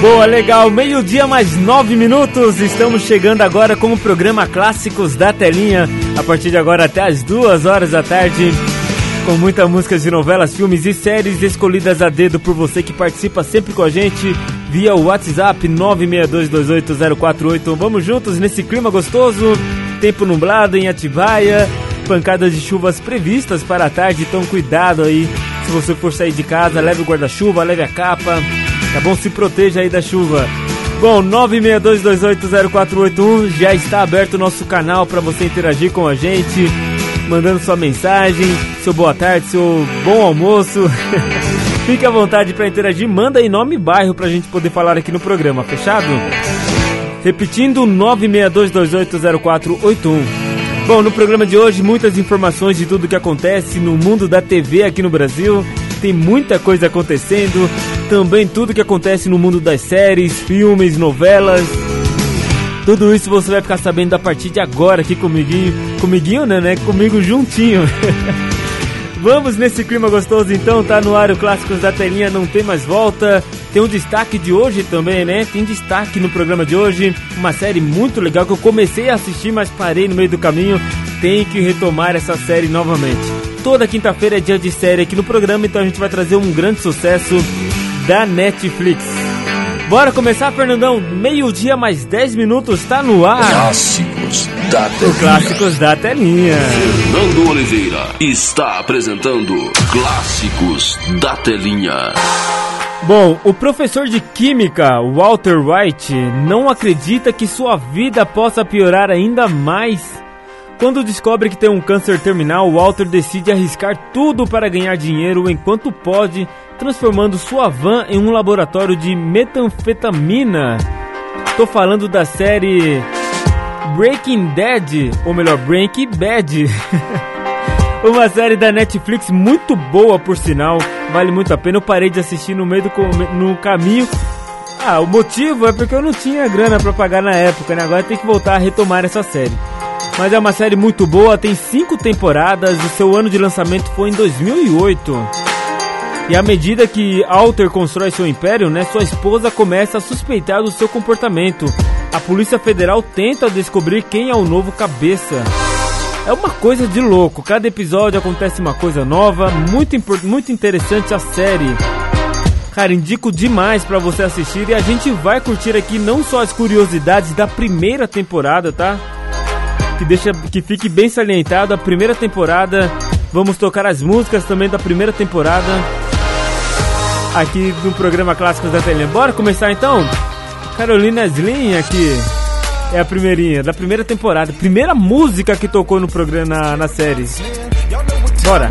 Boa, legal. Meio-dia mais nove minutos. Estamos chegando agora com o programa Clássicos da Telinha. A partir de agora até as duas horas da tarde. Com muitas músicas de novelas, filmes e séries escolhidas a dedo por você que participa sempre com a gente via o WhatsApp 962280481. Vamos juntos nesse clima gostoso. Tempo nublado em Atibaia. Pancadas de chuvas previstas para a tarde, então cuidado aí. Se você for sair de casa, leve o guarda-chuva, leve a capa. Tá bom? Se proteja aí da chuva. Bom, 962280481 já está aberto o nosso canal para você interagir com a gente, mandando sua mensagem, seu boa tarde, seu bom almoço. Fique à vontade para interagir, manda aí nome e bairro pra gente poder falar aqui no programa, fechado? Repetindo, 962280481. Bom, no programa de hoje, muitas informações de tudo que acontece no mundo da TV aqui no Brasil. Tem muita coisa acontecendo. Também tudo que acontece no mundo das séries, filmes, novelas. Tudo isso você vai ficar sabendo a partir de agora aqui comiguinho. Comiguinho, né? né? Comigo juntinho. Vamos nesse clima gostoso então, tá no ar o Clássicos da Telinha, não tem mais volta. Tem um destaque de hoje também, né? Tem destaque no programa de hoje, uma série muito legal que eu comecei a assistir, mas parei no meio do caminho. Tem que retomar essa série novamente. Toda quinta-feira é dia de série aqui no programa, então a gente vai trazer um grande sucesso da Netflix. Bora começar, Fernandão? Meio-dia mais 10 minutos, tá no ar. Clássicos da O Clássicos da Telinha. Fernando Oliveira está apresentando Clássicos da Telinha. Bom, o professor de química, Walter White, não acredita que sua vida possa piorar ainda mais. Quando descobre que tem um câncer terminal, Walter decide arriscar tudo para ganhar dinheiro enquanto pode, transformando sua van em um laboratório de metanfetamina. Tô falando da série Breaking Dead, ou melhor, Breaking Bad. Uma série da Netflix muito boa, por sinal. Vale muito a pena. Eu parei de assistir no meio do no caminho. Ah, o motivo é porque eu não tinha grana pra pagar na época, né? Agora tem que voltar a retomar essa série. Mas é uma série muito boa, tem cinco temporadas. O seu ano de lançamento foi em 2008. E à medida que Alter constrói seu império, né, sua esposa começa a suspeitar do seu comportamento. A Polícia Federal tenta descobrir quem é o novo cabeça. É uma coisa de louco. Cada episódio acontece uma coisa nova, muito muito interessante a série. Cara, indico demais pra você assistir e a gente vai curtir aqui não só as curiosidades da primeira temporada, tá? Que deixa que fique bem salientado a primeira temporada. Vamos tocar as músicas também da primeira temporada aqui no programa Clássicos da Telinha. Bora começar então? Carolina Slim aqui é a primeirinha da primeira temporada, primeira música que tocou no programa na, na série. Bora.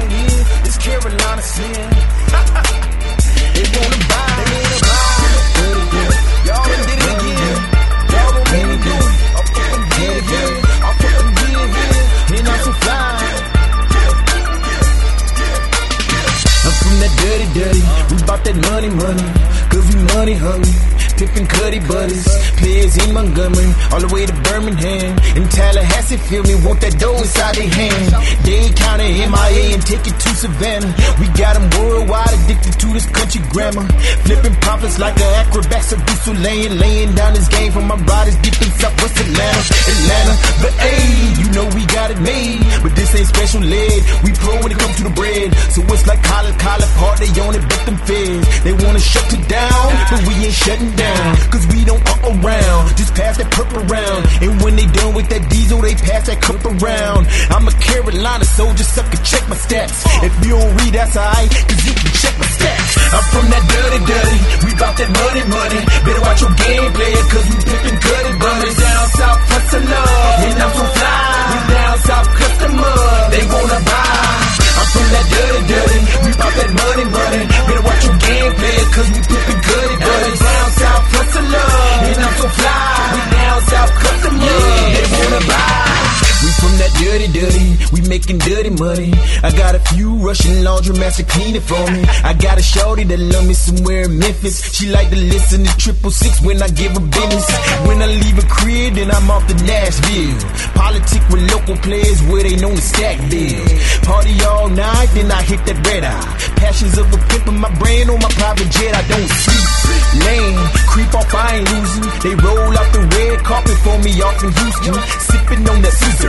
That money, money. Cause we money hungry. Pippin' cuddy buddies. Players in Montgomery. All the way to Birmingham. In Tallahassee, feel me. Want that dough inside their hand. Dade County, MIA, and take it to Savannah. We got them worldwide addicted to this country grammar. Flipping pamphlets like an acrobat, a still laying, laying down this game for my riders deep in Southwest Atlanta. Atlanta, the A, you know we got it made. But this ain't special ed, we pro when it comes to the bread. So it's like college, college part, they on it, but them feds. They wanna shut it down, but we ain't shutting down. Cause we don't up around, just pass that purple around. And when they done with that diesel, they pass that cup around. I'm a Carolina soldier, sucker, check my stats. Uh. If you don't read, that's alright, cause you can check my stats. I'm from that dirty, dirty, we bout that money, money. Better watch your game, player, cause we pimpin' gutted, buddy. Down south, hustler, and I'm so fly. We down south, customer, they wanna buy. I'm from that dirty, dirty, we bout that money, money. Better watch your game, player, cause we pimpin' gutted, buddy. Down south, hustler, and I'm so fly. We down south, customer, they wanna buy. We from that dirty, dirty, we making dirty money. I got a few Russian laundromats to clean it for me. I got a shorty that love me somewhere in Memphis. She like to listen to triple six when I give her business. When I leave a crib, then I'm off to Nashville. Politic with local players where they known to stack bills. Party all night, then I hit that red eye. Passions of a pimp in my brain on my private jet, I don't sleep. Lane, creep off, I ain't losing. They roll out the red carpet for me off in Houston. Sipping on that scissor,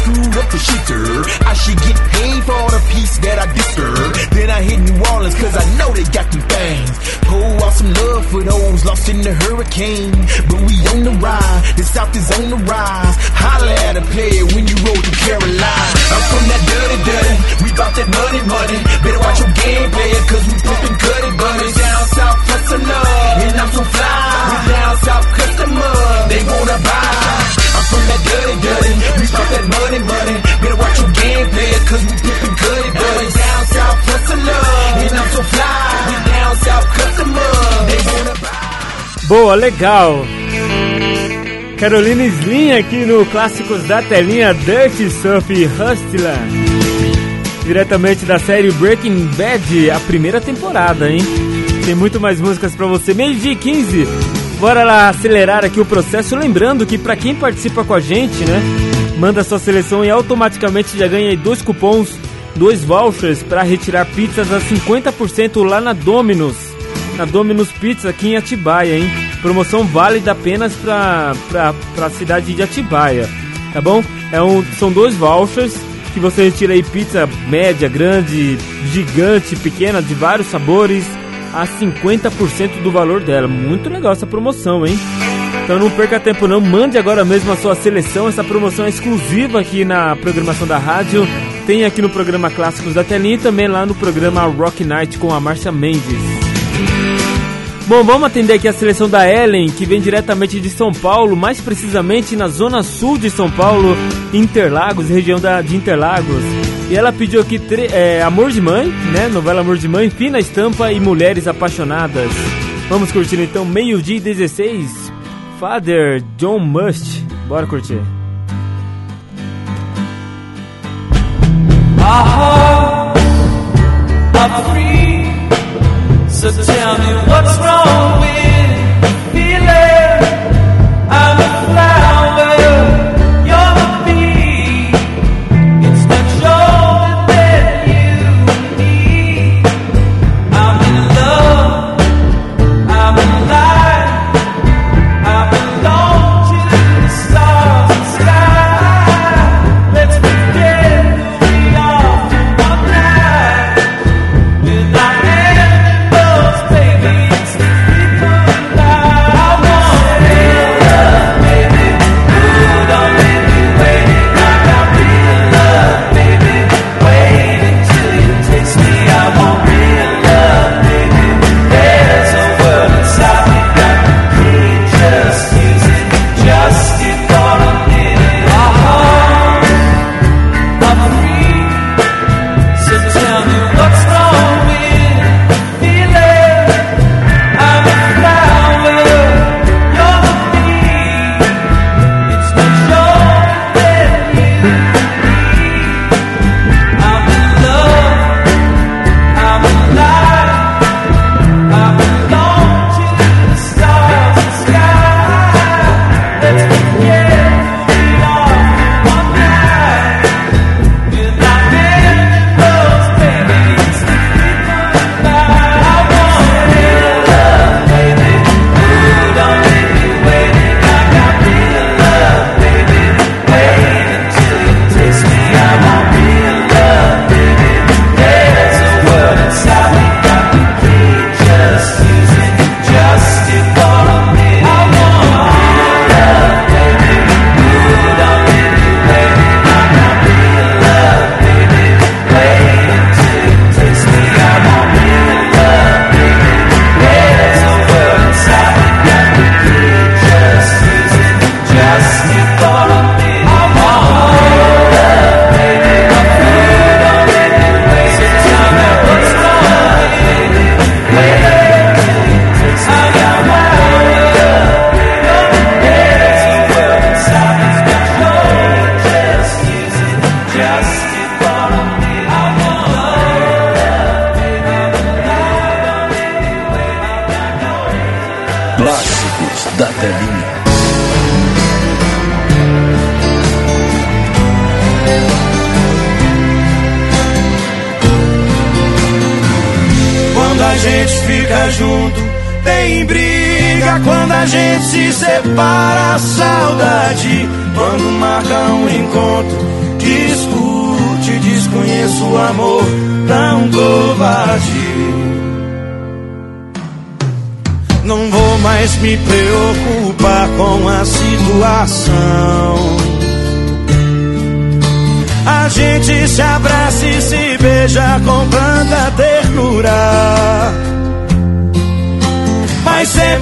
screwed up the shitter. I should get paid for all the piece that I disturb. Then I hit New Orleans, cause I know they got them things. Pour out some love for those lost in the hurricane. But we on the ride, the South is on the rise. Holla at a player when you roll to Carolina. I'm from that dirty, dirty, we bout that money, money. Better watch your game, player, cause we pimpin' cutty, buddy. Boa, legal. Carolina Slim aqui no Clássicos da Telinha Dirty Surf Hustler. Diretamente da série Breaking Bad, a primeira temporada, hein? Tem muito mais músicas pra você. Meio dia 15. Bora lá acelerar aqui o processo. Lembrando que pra quem participa com a gente, né? Manda sua seleção e automaticamente já ganha dois cupons, dois vouchers para retirar pizzas a 50% lá na Domino's. Na Domino's Pizza aqui em Atibaia, hein? Promoção válida apenas para a cidade de Atibaia, tá bom? É um, são dois vouchers que você retira aí pizza média, grande, gigante, pequena, de vários sabores, a 50% do valor dela. Muito legal essa promoção, hein? Então não perca tempo não, mande agora mesmo a sua seleção. Essa promoção é exclusiva aqui na programação da rádio. Tem aqui no programa Clássicos da Telinha e também lá no programa Rock Night com a Márcia Mendes. Bom, vamos atender aqui a seleção da Ellen, que vem diretamente de São Paulo, mais precisamente na zona sul de São Paulo, Interlagos, região da, de Interlagos. E ela pediu aqui é, Amor de Mãe, né? Novela Amor de Mãe, Fina Estampa e Mulheres Apaixonadas. Vamos curtir então, meio-dia e 16, Father John Must. Bora curtir. So tell me what's wrong with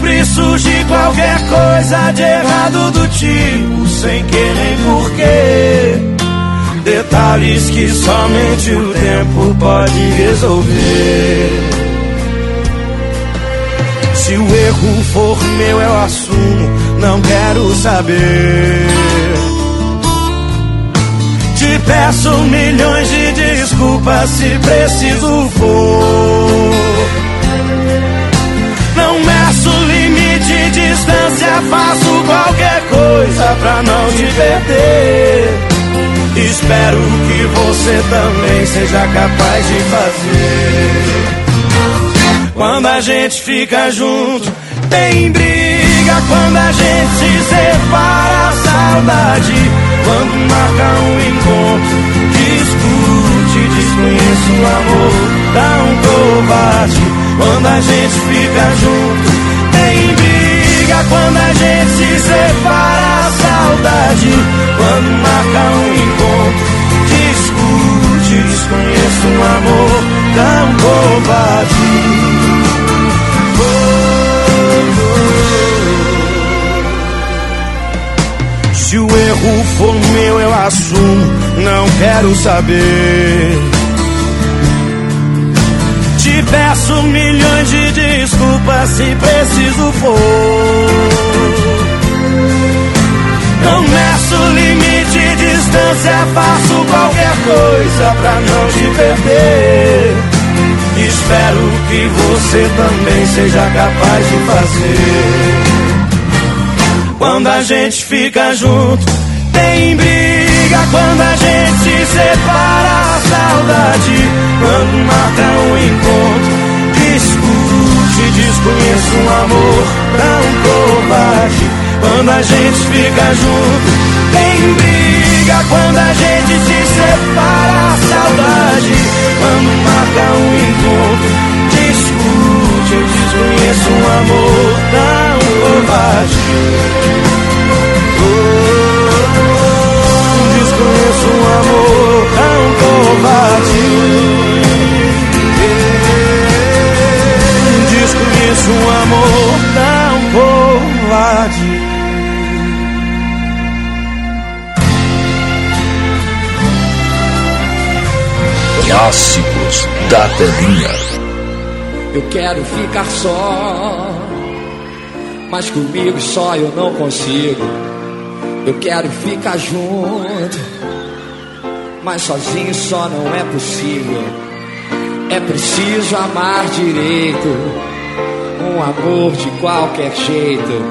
sempre surge qualquer coisa de errado do tipo, sem querer porquê. Detalhes que somente o tempo pode resolver. Se o erro for meu, eu assumo, não quero saber. Te peço milhões de desculpas se preciso for. Distância, faço qualquer coisa pra não te perder. Espero que você também seja capaz de fazer. Quando a gente fica junto, tem briga. Quando a gente se separa, saudade. Quando marca um encontro, discute, desconheço o amor, dá um covarde. Quando a gente fica junto, briga. Quando a gente se separa, saudade. Quando marca um encontro, discute, desconheço um amor, tão covarde. Se o erro for meu, eu assumo, não quero saber. Peço milhões de desculpas se preciso for. Não meço limite, distância, faço qualquer coisa pra não te perder. Espero que você também seja capaz de fazer. Quando a gente fica junto, tem briga. Quando a gente se separa, saudade. Quando marca um encontro, discute, desconheço um amor tão covarde. Quando a gente fica junto, tem briga. Quando a gente se separa, saudade. Quando marca um encontro, discute, desconheço um amor tão covarde. Um amor tão covarde. Desconheço um amor tão covarde. Clássicos da telinha. Eu quero ficar só, mas comigo só eu não consigo. Eu quero ficar junto, mas sozinho só não é possível. É preciso amar direito, um amor de qualquer jeito.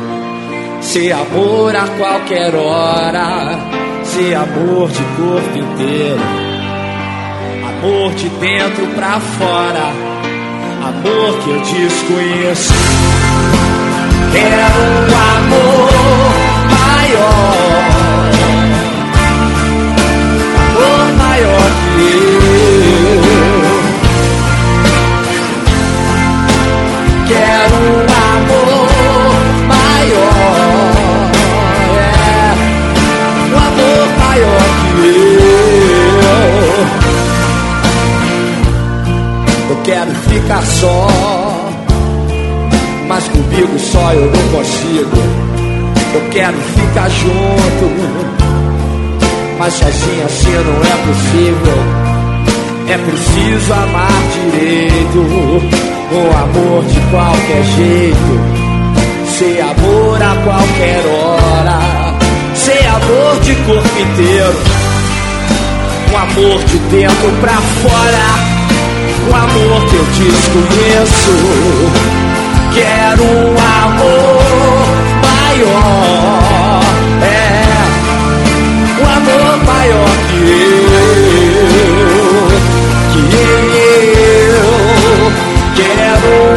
Ser amor a qualquer hora, ser amor de corpo inteiro. Amor de dentro pra fora, amor que eu desconheço. Quero um amor maior, maior que eu. Quero um amor maior, é, um amor maior que eu. Eu quero ficar só, mas comigo só eu não consigo. Eu quero ficar junto, mas sozinho assim não é possível. É preciso amar direito, um amor de qualquer jeito, ser amor a qualquer hora, ser amor de corpo inteiro, um amor de dentro pra fora. Um amor que eu desconheço. Quero um amor o amor maior que eu, que eu quero. É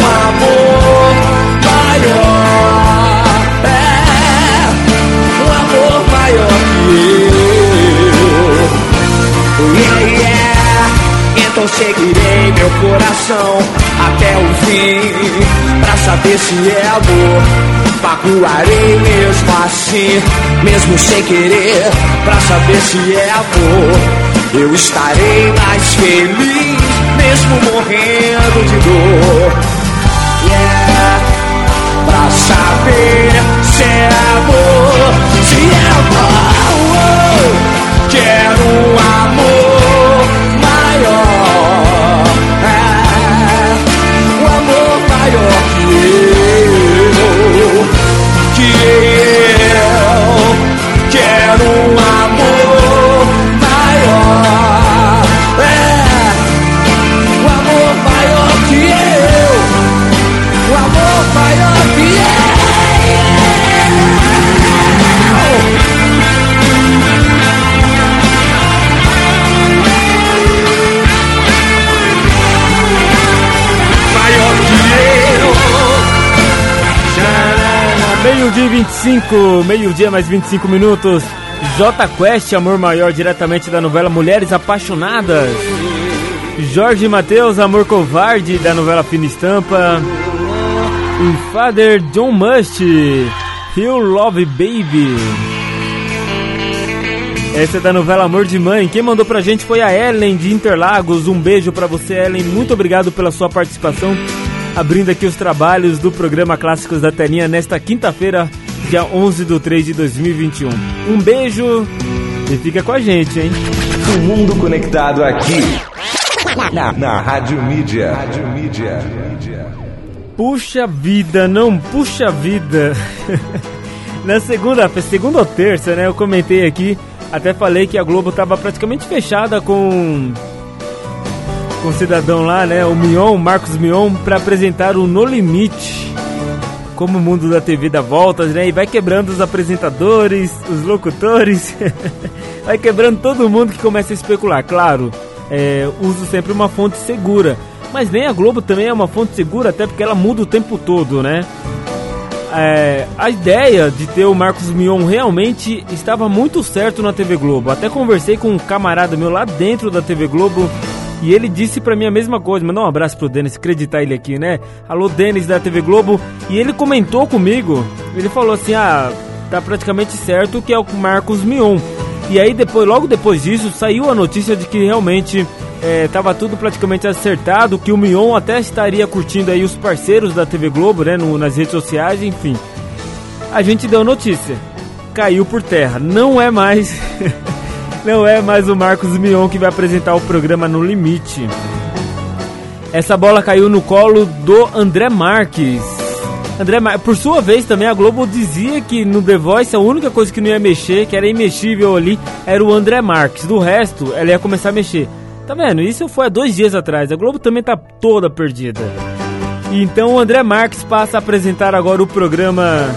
Então seguirei meu coração até o fim Pra saber se é amor. Paguarei mesmo assim Mesmo sem querer Pra saber se é amor. Eu estarei mais feliz Mesmo morrendo de dor. Yeah Pra saber se é amor. Se é amor oh, Quero um amor. Meio-dia 25, meio-dia mais 25 minutos. J Quest, Amor Maior, diretamente da novela Mulheres Apaixonadas. Jorge Matheus, Amor Covarde, da novela Fina Estampa. E Father John Must, Feel Love Baby. Essa é da novela Amor de Mãe. Quem mandou pra gente foi a Ellen de Interlagos. Um beijo pra você, Ellen. Muito obrigado pela sua participação abrindo aqui os trabalhos do programa Clássicos da Telinha nesta quinta-feira, dia 11 de 3 de 2021. Um beijo e fica com a gente, hein? O mundo conectado aqui na, na Rádio Mídia. Rádio Mídia. Puxa vida, não puxa vida. na segunda, segunda ou terça, né? Eu comentei aqui, até falei que a Globo estava praticamente fechada com com o cidadão lá, né, o Mion, Marcos Mion, para apresentar o No Limite. Como o mundo da TV dá voltas, né? E vai quebrando os apresentadores, os locutores, vai quebrando todo mundo que começa a especular. Claro, é, uso sempre uma fonte segura, mas nem a Globo também é uma fonte segura, até porque ela muda o tempo todo, né? É, a ideia de ter o Marcos Mion realmente estava muito certo na TV Globo. Até conversei com um camarada meu lá dentro da TV Globo e ele disse para mim a mesma coisa. Mandou um abraço pro Denis, acreditar ele aqui, né? Alô, Denis da TV Globo. E ele comentou comigo. Ele falou assim: ah, tá praticamente certo que é o Marcos Mion. E aí, depois, logo depois disso, saiu a notícia de que realmente estava é, tudo praticamente acertado, que o Mion até estaria curtindo aí os parceiros da TV Globo, né, no, nas redes sociais, enfim. A gente deu notícia. Caiu por terra. Não é mais Não é mais o Marcos Mion que vai apresentar o programa No Limite. Essa bola caiu no colo do André Marques. André Mar... Por sua vez, também a Globo dizia que no The Voice a única coisa que não ia mexer, que era imexível ali, era o André Marques. Do resto, ela ia começar a mexer. Tá vendo? Isso foi há dois dias atrás. A Globo também tá toda perdida. Então o André Marques passa a apresentar agora o programa.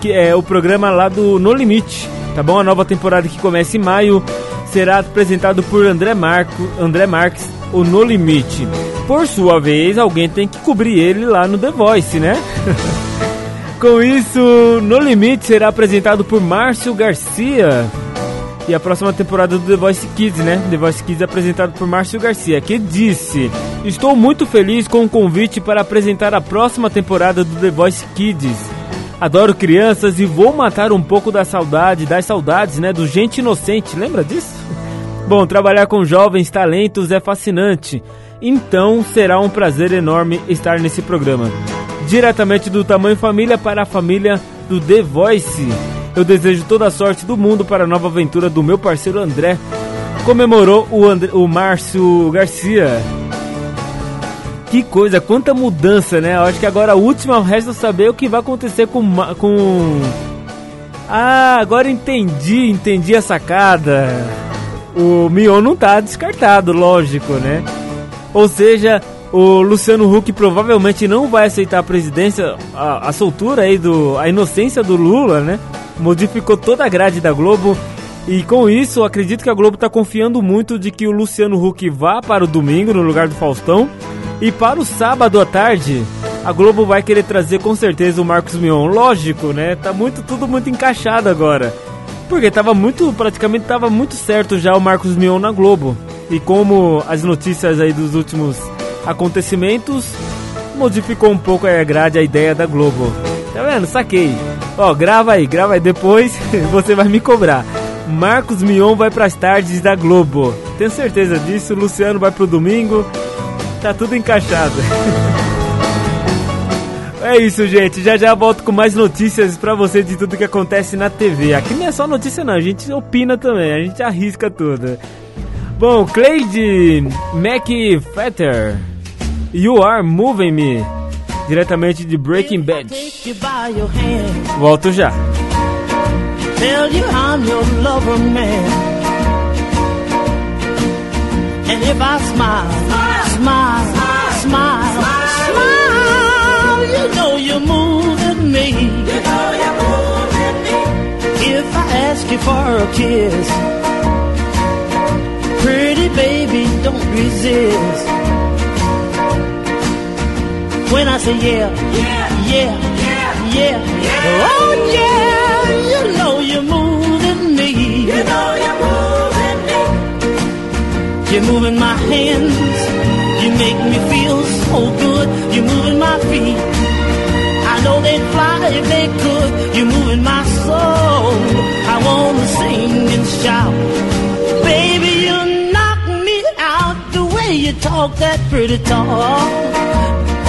Que é o programa lá do No Limite tá bom? A nova temporada que começa em maio será apresentado por André, Marco, André Marques, o No Limite. Por sua vez, alguém tem que cobrir ele lá no The Voice, né? Com isso, No Limite será apresentado por Márcio Garcia. E a próxima temporada do The Voice Kids, né? The Voice Kids é apresentado por Márcio Garcia, que disse: Estou muito feliz com o convite para apresentar a próxima temporada do The Voice Kids Adoro crianças e vou matar um pouco da saudade, das saudades, né, do gente inocente. Lembra disso? Bom, trabalhar com jovens talentos é fascinante. Então será um prazer enorme estar nesse programa. Diretamente do Tamanho Família para a família do The Voice. Eu desejo toda a sorte do mundo para a nova aventura do meu parceiro André. Comemorou o, André, o Márcio Garcia. Que coisa, quanta mudança, né? Eu acho que agora a última resta saber o que vai acontecer com. com... Ah, agora entendi, entendi a sacada. O Mion não tá descartado, lógico, né? Ou seja, o Luciano Huck provavelmente não vai aceitar a presidência, a, a soltura aí do. a inocência do Lula, né? Modificou toda a grade da Globo. E com isso, acredito que a Globo está confiando muito de que o Luciano Huck vá para o domingo no lugar do Faustão e para o sábado à tarde, a Globo vai querer trazer com certeza o Marcos Mion. Lógico, né? Tá muito tudo muito encaixado agora. Porque tava muito, praticamente tava muito certo já o Marcos Mion na Globo. E como as notícias aí dos últimos acontecimentos, modificou um pouco a grade, a ideia da Globo. Tá vendo? Saquei. Ó, grava aí, grava aí. Depois você vai me cobrar. Marcos Mion vai pras tardes da Globo. Tenho certeza disso. Luciano vai pro domingo. Tá tudo encaixado. É isso, gente. Já já volto com mais notícias pra você de tudo que acontece na TV. Aqui não é só notícia, não. A gente opina também. A gente arrisca tudo. Bom, Cleide McFetter. You Are Moving Me. Diretamente de Breaking Bad. Volto já. Tell you I'm your lover man. And if I smile, smile, smile, smile, smile, you know you're moving me. You know you're moving me. If I ask you for a kiss, pretty baby, don't resist. When I say yeah, yeah, yeah, yeah, yeah, yeah. oh yeah, you know you're moving me. You know you're moving me. You're moving my hands. Make me feel so good. You're moving my feet. I know they'd fly if they could. You're moving my soul. I wanna sing and shout. Baby, you knock me out the way you talk that pretty talk.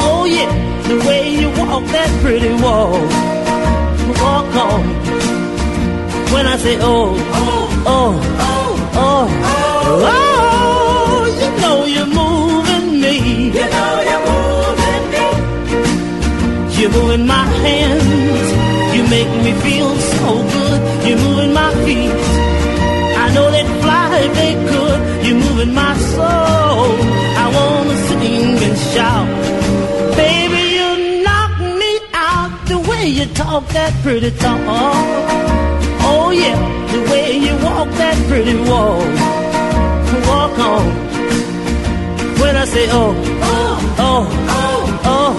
Oh yeah, the way you walk that pretty walk. Walk on. When I say oh, oh, oh, oh, oh, oh, You know you're moving me. You're moving my hands. You make me feel so good. You're moving my feet. I know they'd fly if they could. You're moving my soul. I wanna sing and shout. Baby, you knock me out the way you talk that pretty talk. Oh yeah, the way you walk that pretty walk. Walk on. When I say oh, oh, oh, oh, oh,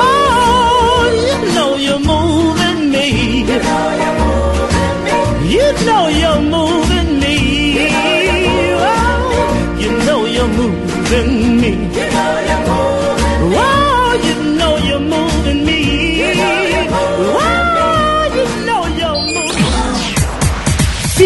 oh, you know you're moving me. You know you're moving me. You know you're moving me. Oh, you know you're moving me. You know you're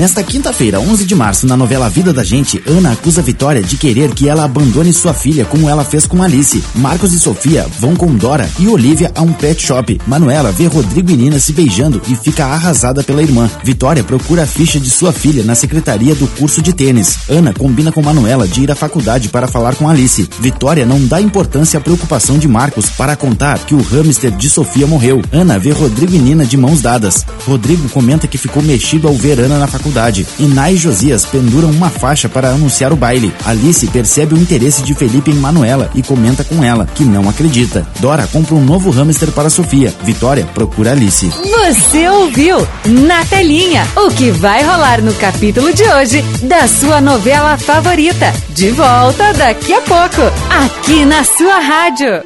Nesta quinta-feira, 11 de março, na novela Vida da Gente, Ana acusa Vitória de querer que ela abandone sua filha como ela fez com Alice. Marcos e Sofia vão com Dora e Olivia a um pet shop. Manuela vê Rodrigo e Nina se beijando e fica arrasada pela irmã. Vitória procura a ficha de sua filha na secretaria do curso de tênis. Ana combina com Manuela de ir à faculdade para falar com Alice. Vitória não dá importância à preocupação de Marcos para contar que o hamster de Sofia morreu. Ana vê Rodrigo e Nina de mãos dadas. Rodrigo comenta que ficou mexido ao ver Ana na faculdade. Iná e Josias penduram uma faixa para anunciar o baile. Alice percebe o interesse de Felipe em Manuela e comenta com ela, que não acredita. Dora compra um novo hamster para Sofia. Vitória procura Alice. Você ouviu na telinha o que vai rolar no capítulo de hoje da sua novela favorita. De volta daqui a pouco, aqui na sua rádio.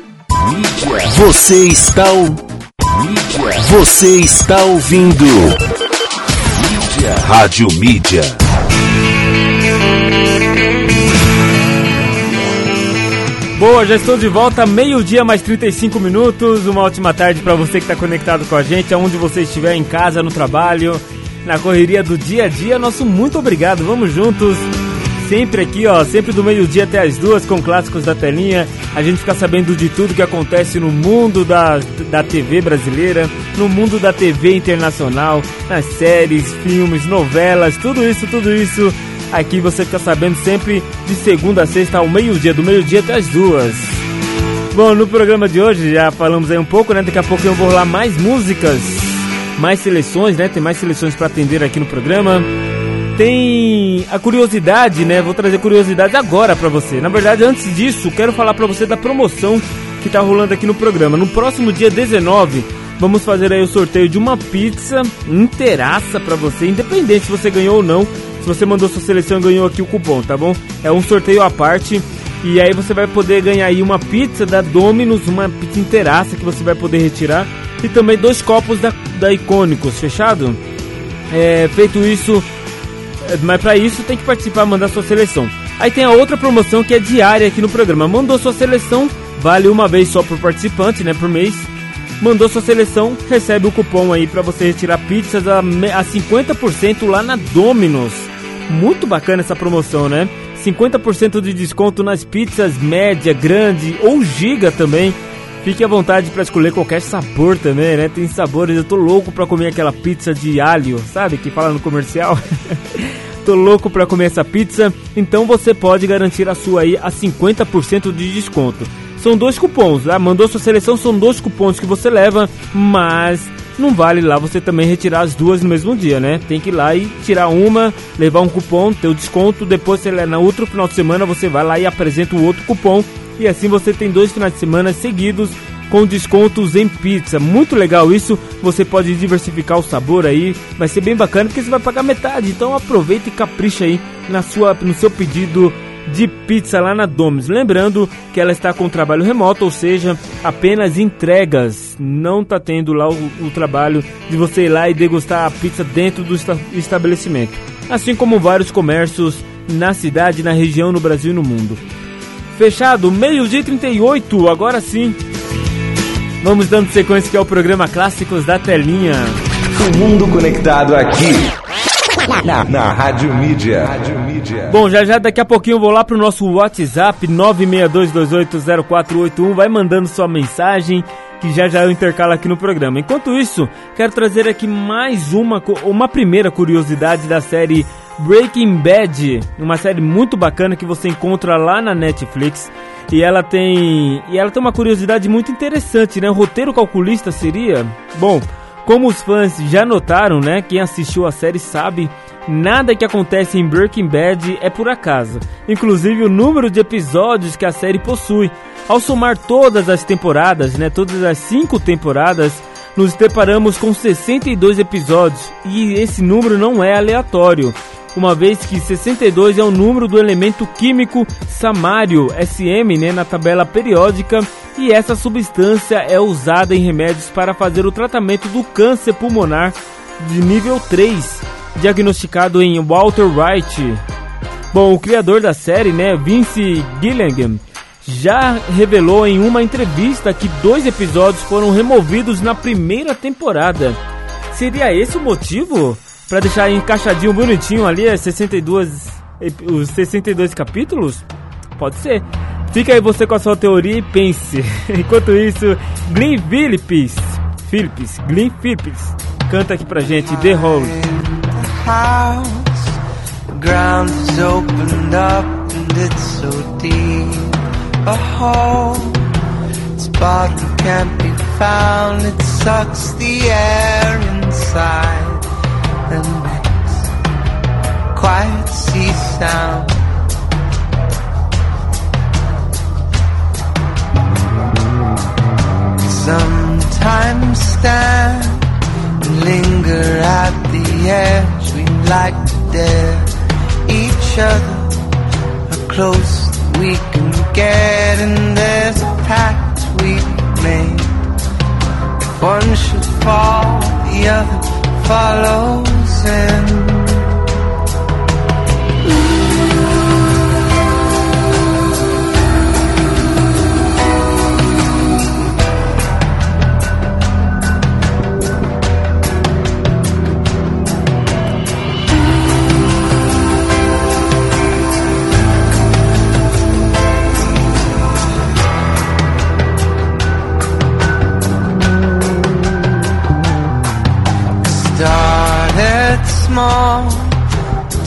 Você está. Você está ouvindo Mídia. Rádio Mídia. Boa, já estou de volta, meio-dia mais 35 minutos. Uma ótima tarde para você que está conectado com a gente, aonde você estiver, em casa, no trabalho, na correria do dia a dia. Nosso muito obrigado, vamos juntos. Sempre aqui, ó, sempre do meio-dia até as duas com clássicos da telinha. A gente fica sabendo de tudo que acontece no mundo da, da TV brasileira, no mundo da TV internacional, nas séries, filmes, novelas, tudo isso, tudo isso. Aqui você fica sabendo sempre de segunda a sexta ao meio-dia, do meio-dia até as duas. Bom, no programa de hoje já falamos aí um pouco, né? Daqui a pouco eu vou rolar mais músicas, mais seleções, né? Tem mais seleções para atender aqui no programa. Tem a curiosidade, né? Vou trazer curiosidade agora para você. Na verdade, antes disso, quero falar para você da promoção que tá rolando aqui no programa. No próximo dia 19, vamos fazer aí o sorteio de uma pizza inteiraça para você, independente se você ganhou ou não. Se você mandou sua seleção ganhou aqui o cupom, tá bom? É um sorteio à parte. E aí você vai poder ganhar aí uma pizza da Domino's, uma pizza inteiraça que você vai poder retirar. E também dois copos da, da Icônicos, fechado? É, feito isso, mas para isso tem que participar, mandar sua seleção. Aí tem a outra promoção que é diária aqui no programa. Mandou sua seleção, vale uma vez só por participante, né, por mês. Mandou sua seleção, recebe o cupom aí para você retirar pizzas a, a 50% lá na Domino's. Muito bacana essa promoção, né? 50% de desconto nas pizzas média, grande ou giga também. Fique à vontade para escolher qualquer sabor também, né? Tem sabores, eu tô louco para comer aquela pizza de alho, sabe? Que fala no comercial. tô louco para comer essa pizza, então você pode garantir a sua aí a 50% de desconto. São dois cupons, tá? Mandou sua seleção, são dois cupons que você leva, mas não vale lá você também retirar as duas no mesmo dia, né? Tem que ir lá e tirar uma, levar um cupom, ter o desconto, depois você, na outro final de semana você vai lá e apresenta o outro cupom e assim você tem dois finais de semana seguidos com descontos em pizza. Muito legal isso. Você pode diversificar o sabor aí, vai ser bem bacana porque você vai pagar metade. Então aproveita e capricha aí na sua no seu pedido de pizza lá na Domes. Lembrando que ela está com trabalho remoto, ou seja, apenas entregas. Não está tendo lá o, o, trabalho de você ir lá e degustar a pizza dentro do esta estabelecimento. Assim como vários comércios na cidade, na região, no Brasil e no mundo. Fechado, meio-dia 38, agora sim. Vamos dando sequência que é o programa Clássicos da Telinha. O mundo conectado aqui na, na Rádio Mídia. Rádio Mídia. Bom, já já daqui a pouquinho eu vou lá pro nosso WhatsApp 962280481. Vai mandando sua mensagem que já já eu intercalo aqui no programa. Enquanto isso, quero trazer aqui mais uma, uma primeira curiosidade da série Breaking Bad, uma série muito bacana que você encontra lá na Netflix. E ela tem, e ela tem uma curiosidade muito interessante, né? O roteiro calculista seria, bom, como os fãs já notaram, né? Quem assistiu a série sabe, nada que acontece em Breaking Bad é por acaso. Inclusive o número de episódios que a série possui. Ao somar todas as temporadas, né? Todas as cinco temporadas, nos deparamos com 62 episódios. E esse número não é aleatório uma vez que 62 é o número do elemento químico samário, SM, né, na tabela periódica, e essa substância é usada em remédios para fazer o tratamento do câncer pulmonar de nível 3, diagnosticado em Walter White. Bom, o criador da série, né, Vince Gilligan, já revelou em uma entrevista que dois episódios foram removidos na primeira temporada. Seria esse o motivo? Pra deixar encaixadinho, bonitinho ali, é 62, os 62 capítulos? Pode ser. Fica aí você com a sua teoria e pense. Enquanto isso, Glenn Phillips, Phillips, Glenn Phillips, canta aqui pra gente The Hole. ground is opened up and it's so deep a hole. Its bottom can't be found, it sucks the air inside. And makes quiet sea sound. Sometimes stand and linger at the edge. We like to dare each other how close we can get, and there's a pact we made. If one should fall, the other follows in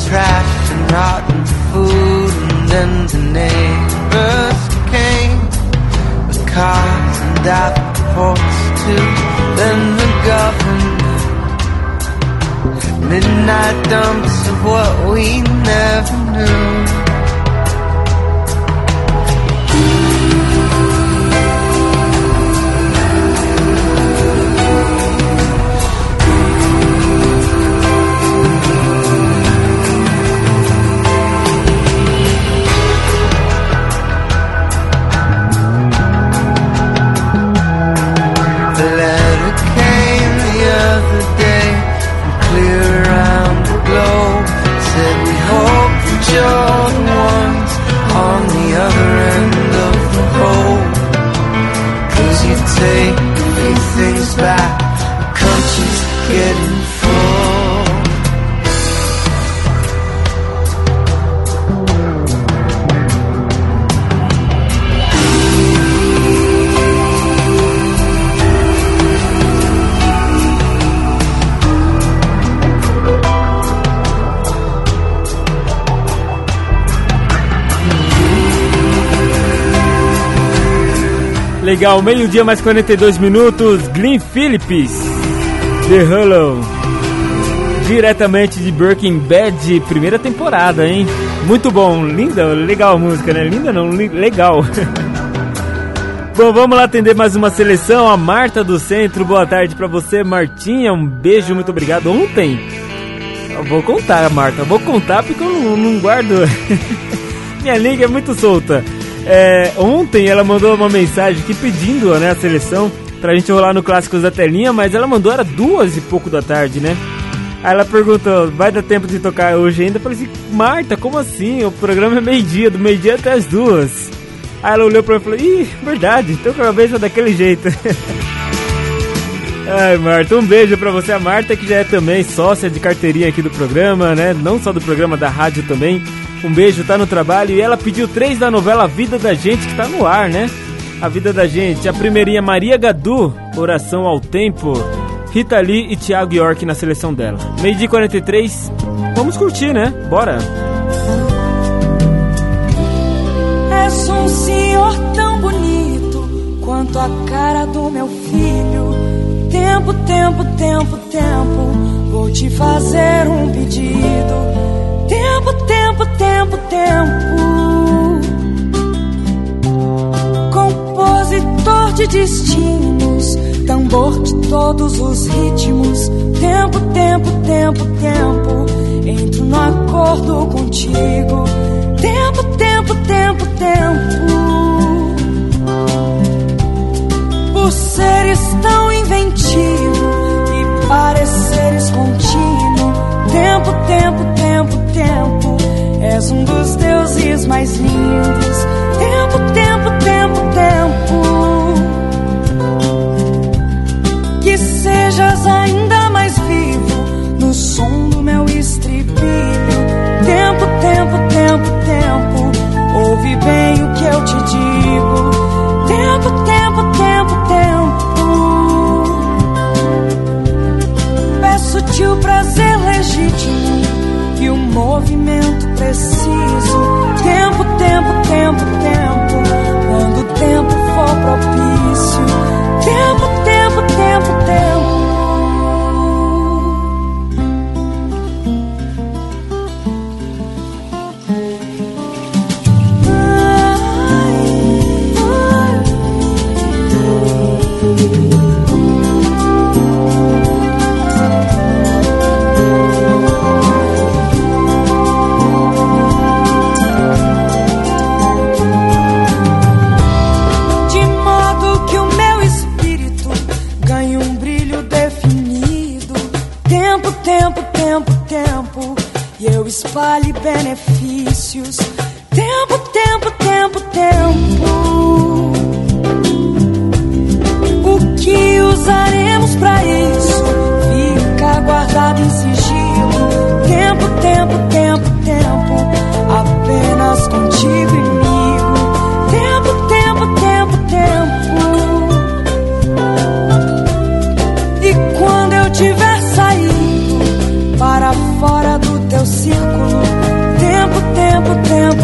trash and rotten food and then the neighbors came. With cars and apports too. Then the government midnight dumps of what we never knew Legal, meio-dia mais 42 minutos. Glenn Phillips, The Hollow. Diretamente de Breaking Bad, primeira temporada, hein? Muito bom, linda, legal a música, né? Linda não, legal. bom, vamos lá atender mais uma seleção. A Marta do Centro, boa tarde pra você, Martinha. Um beijo, muito obrigado. Ontem, eu vou contar, Marta, vou contar porque eu não, não guardo. Minha língua é muito solta. É, ontem ela mandou uma mensagem aqui pedindo né, a seleção pra gente rolar no Clássicos da Telinha, mas ela mandou era duas e pouco da tarde, né? Aí ela perguntou, vai dar tempo de tocar hoje ainda? Eu falei assim, Marta, como assim? O programa é meio-dia, do meio-dia até as duas. Aí ela olhou pra mim e falou, ih, verdade, então com a cabeça daquele jeito. Ai, Marta, um beijo pra você. A Marta, que já é também sócia de carteirinha aqui do programa, né? Não só do programa, da rádio também. Um beijo, tá no trabalho. E ela pediu três da novela Vida da Gente, que tá no ar, né? A Vida da Gente. A primeirinha, Maria Gadu, Oração ao Tempo. Rita Lee e Thiago York na seleção dela. Meio dia e 43, vamos curtir, né? Bora! És um senhor tão bonito quanto a cara do meu filho. Tempo, tempo, tempo, tempo, vou te fazer um pedido. Tempo, tempo, tempo, tempo. Compositor de destinos, tambor de todos os ritmos. Tempo, tempo, tempo, tempo. Entro no acordo contigo. Tempo, tempo, tempo, tempo. Por seres tão inventivo e pareceres contínuo. Tempo, tempo, tempo, tempo. És um dos deuses mais lindos. Tempo, tempo, tempo, tempo. Que sejas ainda mais vivo no som do meu estribilho. Tempo, tempo, tempo, tempo. Ouve bem o que eu te digo. Tempo, tempo, tempo, tempo. Peço-te o prazer legítimo e o movimento preciso. Tempo, tempo, tempo, tempo. Quando o tempo for propício. Tempo, tempo, tempo, tempo. vale benefícios. Tempo, tempo, tempo, tempo,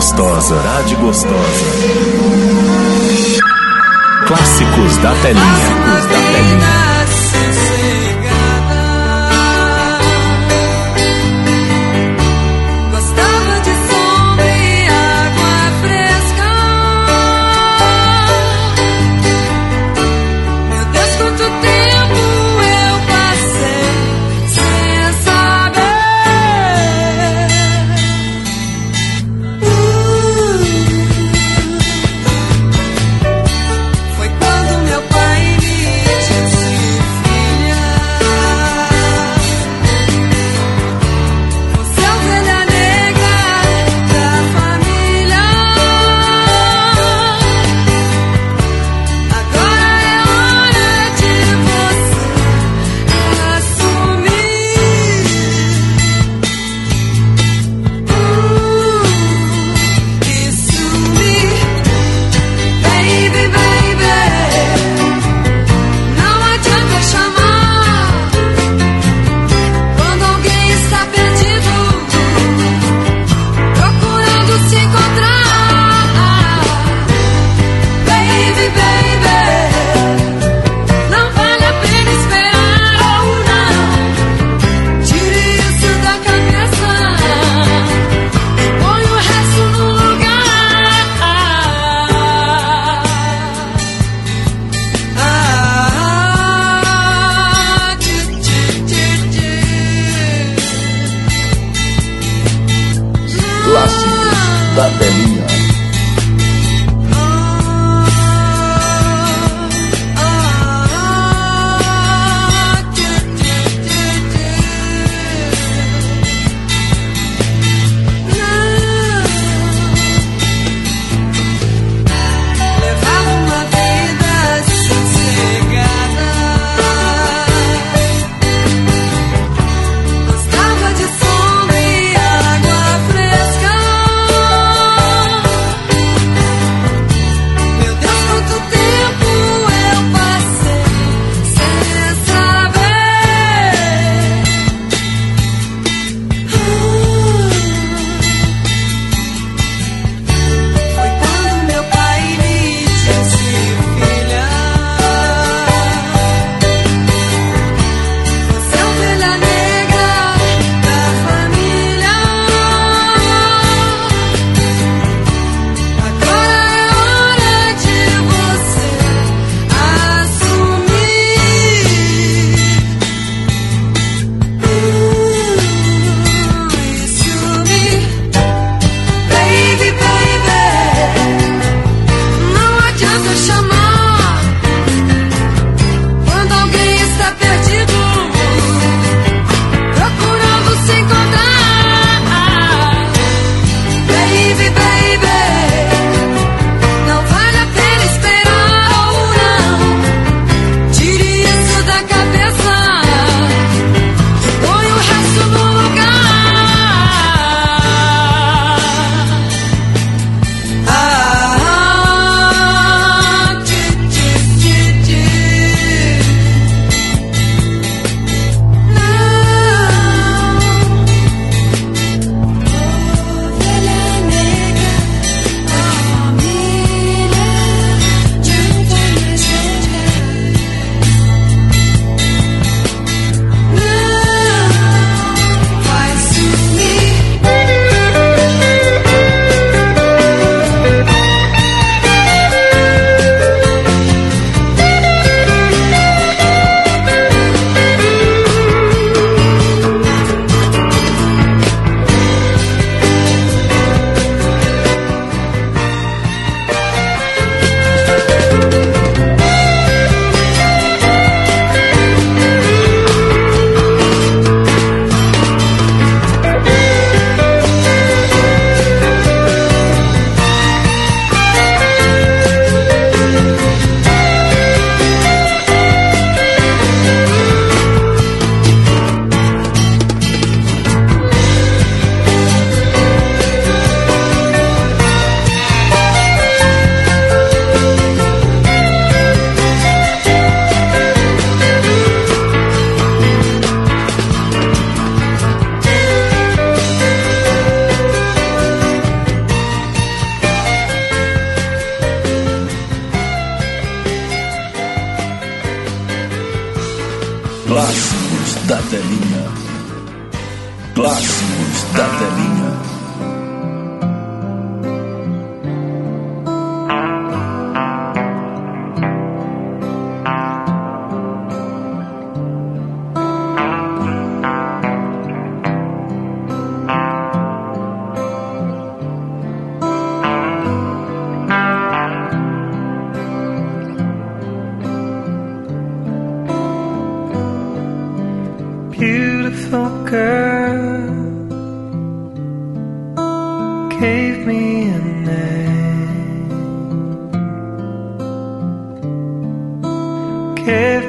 gostosa. Saudade gostosa. Clássicos da telinha. Clássicos da telinha.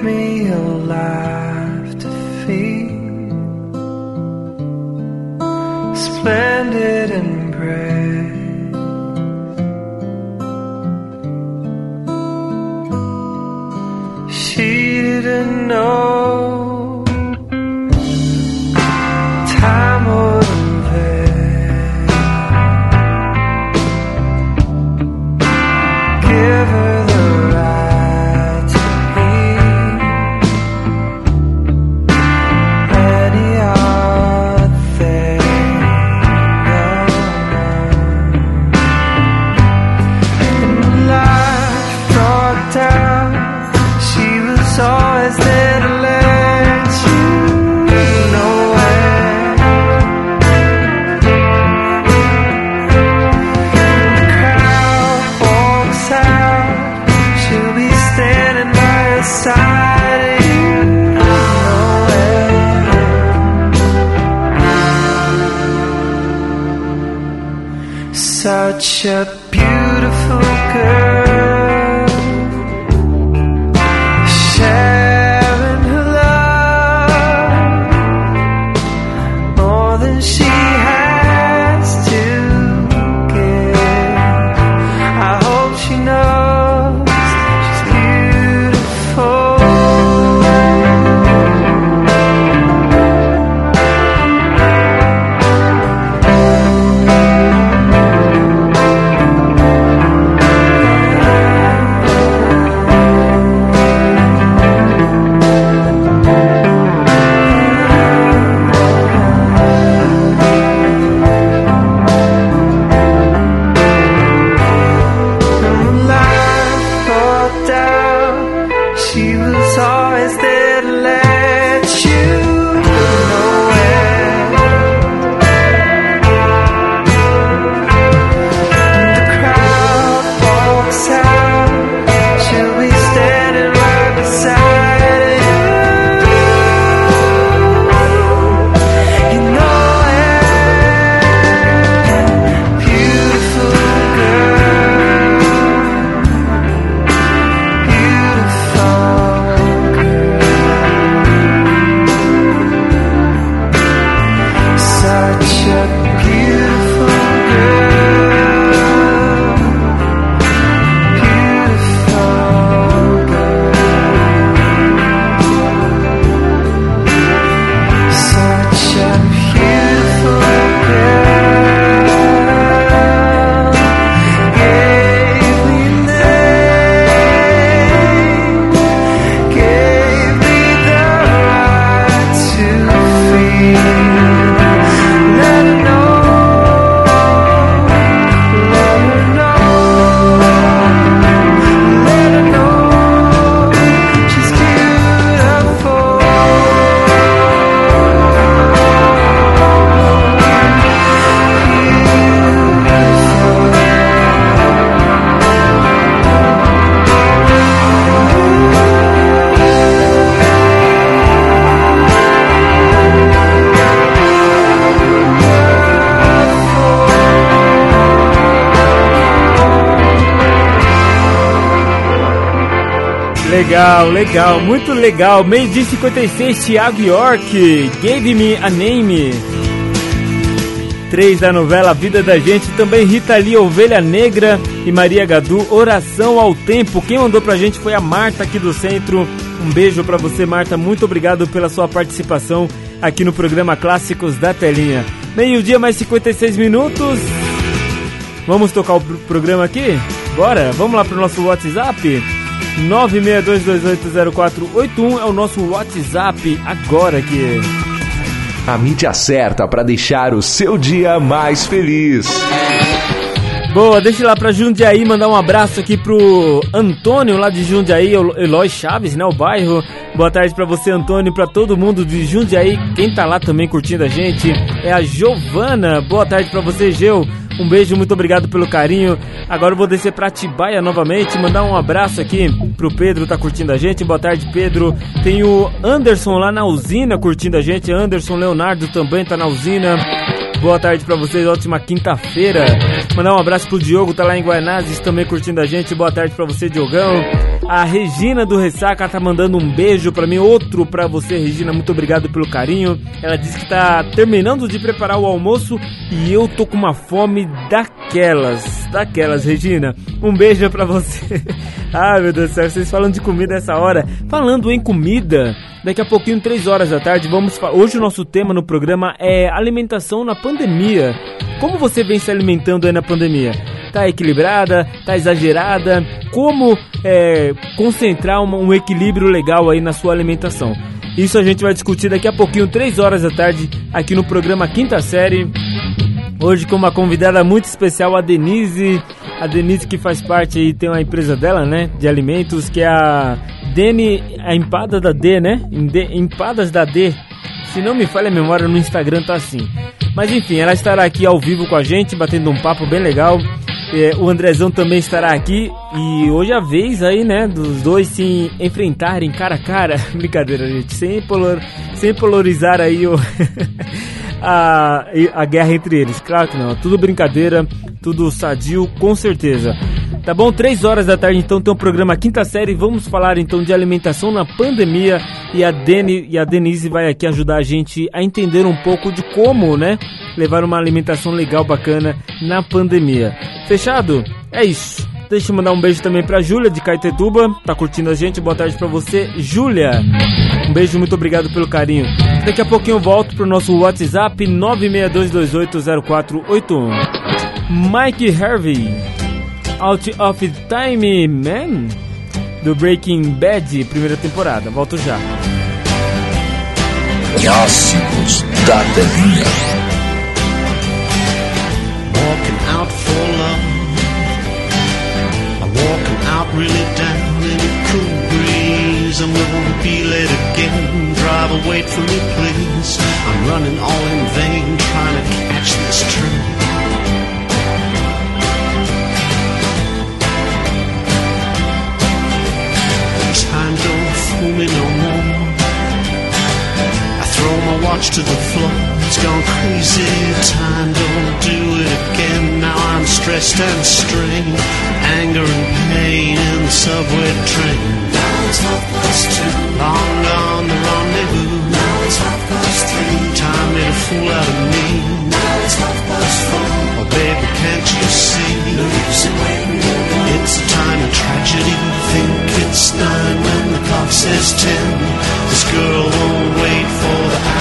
Me a Legal, legal, muito legal. Meio dia 56, Thiago York, Gave Me a Name. 3 da novela Vida da Gente, também Rita Lee, Ovelha Negra e Maria Gadu, Oração ao Tempo. Quem mandou pra gente foi a Marta aqui do centro. Um beijo pra você, Marta. Muito obrigado pela sua participação aqui no programa Clássicos da Telinha. Meio-dia, mais 56 minutos. Vamos tocar o pro- programa aqui? Bora? Vamos lá pro nosso WhatsApp? 962280481 é o nosso WhatsApp agora aqui. A mídia certa para deixar o seu dia mais feliz. Boa, deixa lá pra Jundiaí, mandar um abraço aqui pro Antônio lá de Jundiaí, Eloy Chaves, né, o bairro. Boa tarde pra você, Antônio, pra todo mundo de Jundiaí. Quem tá lá também curtindo a gente é a Giovana. Boa tarde pra você, Geu. Um beijo, muito obrigado pelo carinho. Agora eu vou descer pra Atibaia novamente, mandar um abraço aqui pro Pedro, tá curtindo a gente. Boa tarde, Pedro. Tem o Anderson lá na usina curtindo a gente. Anderson Leonardo também tá na usina. Boa tarde pra vocês, ótima quinta-feira. Mandar um abraço pro Diogo, tá lá em Guanazes também curtindo a gente. Boa tarde pra você, Diogão. A Regina do Ressaca tá mandando um beijo pra mim, outro pra você, Regina. Muito obrigado pelo carinho. Ela disse que tá terminando de preparar o almoço e eu tô com uma fome daquelas. Daquelas, Regina. Um beijo pra você. Ai, meu Deus do céu, vocês falando de comida essa hora. Falando em comida, daqui a pouquinho, 3 horas da tarde, vamos Hoje o nosso tema no programa é alimentação na pandemia. Como você vem se alimentando aí na pandemia? Tá equilibrada? Tá exagerada? Como é, concentrar uma- um equilíbrio legal aí na sua alimentação? Isso a gente vai discutir daqui a pouquinho, 3 horas da tarde, aqui no programa Quinta Série. Hoje com uma convidada muito especial, a Denise. A Denise que faz parte aí, tem uma empresa dela, né? De alimentos, que é a Dene, a empada da D, né? Empadas da D. Se não me falha a memória, no Instagram tá assim. Mas enfim, ela estará aqui ao vivo com a gente, batendo um papo bem legal. É, o Andrezão também estará aqui e hoje é a vez aí, né, dos dois se enfrentarem cara a cara. Brincadeira, gente, sem, polor, sem polarizar aí o, a, a guerra entre eles. Claro que não, tudo brincadeira, tudo sadio, com certeza. Tá bom? Três horas da tarde, então, tem o um programa Quinta Série. Vamos falar, então, de alimentação na pandemia. E a, Deni, e a Denise vai aqui ajudar a gente a entender um pouco de como, né? Levar uma alimentação legal, bacana na pandemia. Fechado? É isso. Deixa eu mandar um beijo também pra Júlia de Caetetuba. Tá curtindo a gente? Boa tarde pra você, Júlia. Um beijo, muito obrigado pelo carinho. Daqui a pouquinho eu volto pro nosso WhatsApp 962280481. Mike Harvey. Out of Time Man do Breaking Bad, primeira temporada. Volto já. Clássicos da telinha. Walking out for love. I'm walking out really down in a cool breeze. I'm gonna be late again. Driver, wait for me, please. I'm running all in vain, trying to catch this train. Watch to the floor. It's gone crazy. Time don't do it again. Now I'm stressed and strained. Anger and pain in the subway train. Now it's half past two. Long gone the rendezvous. Now it's half past three. Time made a fool out of me. Now it's half past four. Oh baby, can't you see? No use in. It's a time of tragedy. Think it's nine when the clock says ten. This girl won't wait for the out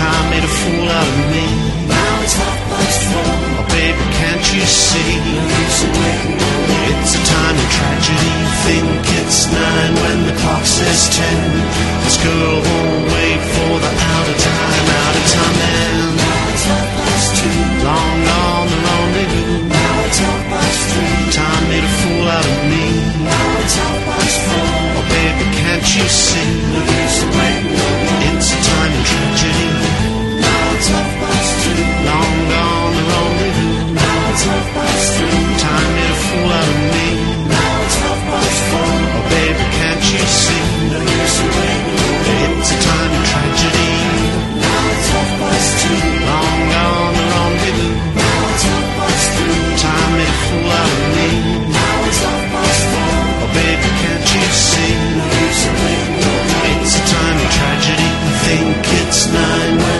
Time made a fool out of me. Now it's half past four. Oh baby, can't you see? It's a time of tragedy. Think it's nine when the clock says ten. This girl won't wait for the out of time, out of time man. Now it's half past two. Long gone the rendezvous. Now it's half past three. Time made a fool out of me. Now it's half past four. Oh baby, can't you see? It's it's half past two. Long gone the. Now it's half past. Time fool out of me. Now it's half past four. Oh baby, can't you see? It's a time of tragedy. Now it's half past two. Long gone the. Now it's half past. Time fool out of me. Now it's half past four. Oh baby, can't you see? It's a time of tragedy. Think it's nine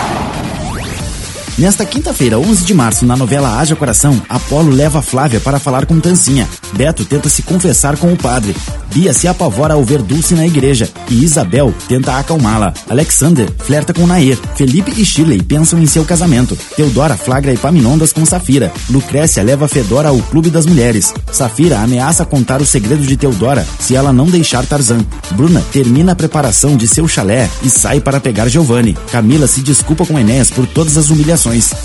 Nesta quinta-feira, 11 de março, na novela Haja Coração, Apolo leva Flávia para falar com Tancinha. Beto tenta se confessar com o padre. Bia se apavora ao ver Dulce na igreja e Isabel tenta acalmá-la. Alexander flerta com Nair. Felipe e Shirley pensam em seu casamento. Teodora flagra Epaminondas com Safira. Lucrécia leva Fedora ao clube das mulheres. Safira ameaça contar o segredo de Teodora se ela não deixar Tarzan. Bruna termina a preparação de seu chalé e sai para pegar Giovanni. Camila se desculpa com Enéas por todas as humilhações.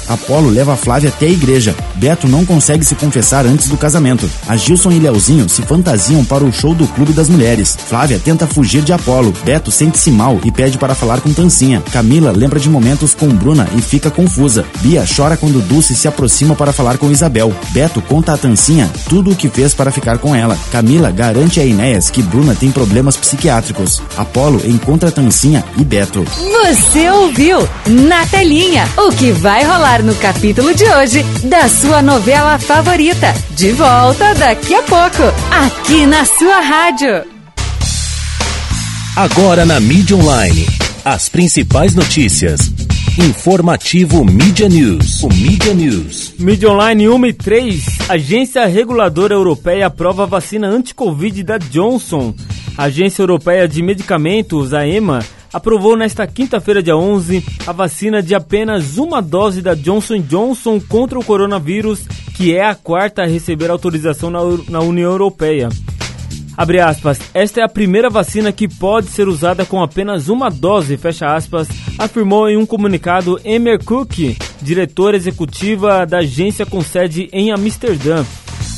Apolo leva Flávia até a igreja. Beto não consegue se confessar antes do casamento. A Gilson e Leozinho se fantasiam para o show do Clube das Mulheres. Flávia tenta fugir de Apolo. Beto sente-se mal e pede para falar com Tancinha. Camila lembra de momentos com Bruna e fica confusa. Bia chora quando Dulce se aproxima para falar com Isabel. Beto conta a Tancinha tudo o que fez para ficar com ela. Camila garante a Enéas que Bruna tem problemas psiquiátricos. Apolo encontra Tancinha e Beto. Você ouviu na telinha o que vai rolar no capítulo de hoje da sua novela favorita. De volta daqui a pouco, aqui na sua rádio. Agora na mídia online, as principais notícias. Informativo Media News. O Media News. Mídia Online 1 e 3. Agência Reguladora Europeia aprova a vacina anti-Covid da Johnson. A Agência Europeia de Medicamentos, a EMA, aprovou nesta quinta-feira, dia 11, a vacina de apenas uma dose da Johnson Johnson contra o coronavírus, que é a quarta a receber autorização na, na União Europeia. Abre aspas, esta é a primeira vacina que pode ser usada com apenas uma dose, fecha aspas, afirmou em um comunicado Emer Cook, diretora executiva da agência com sede em Amsterdã.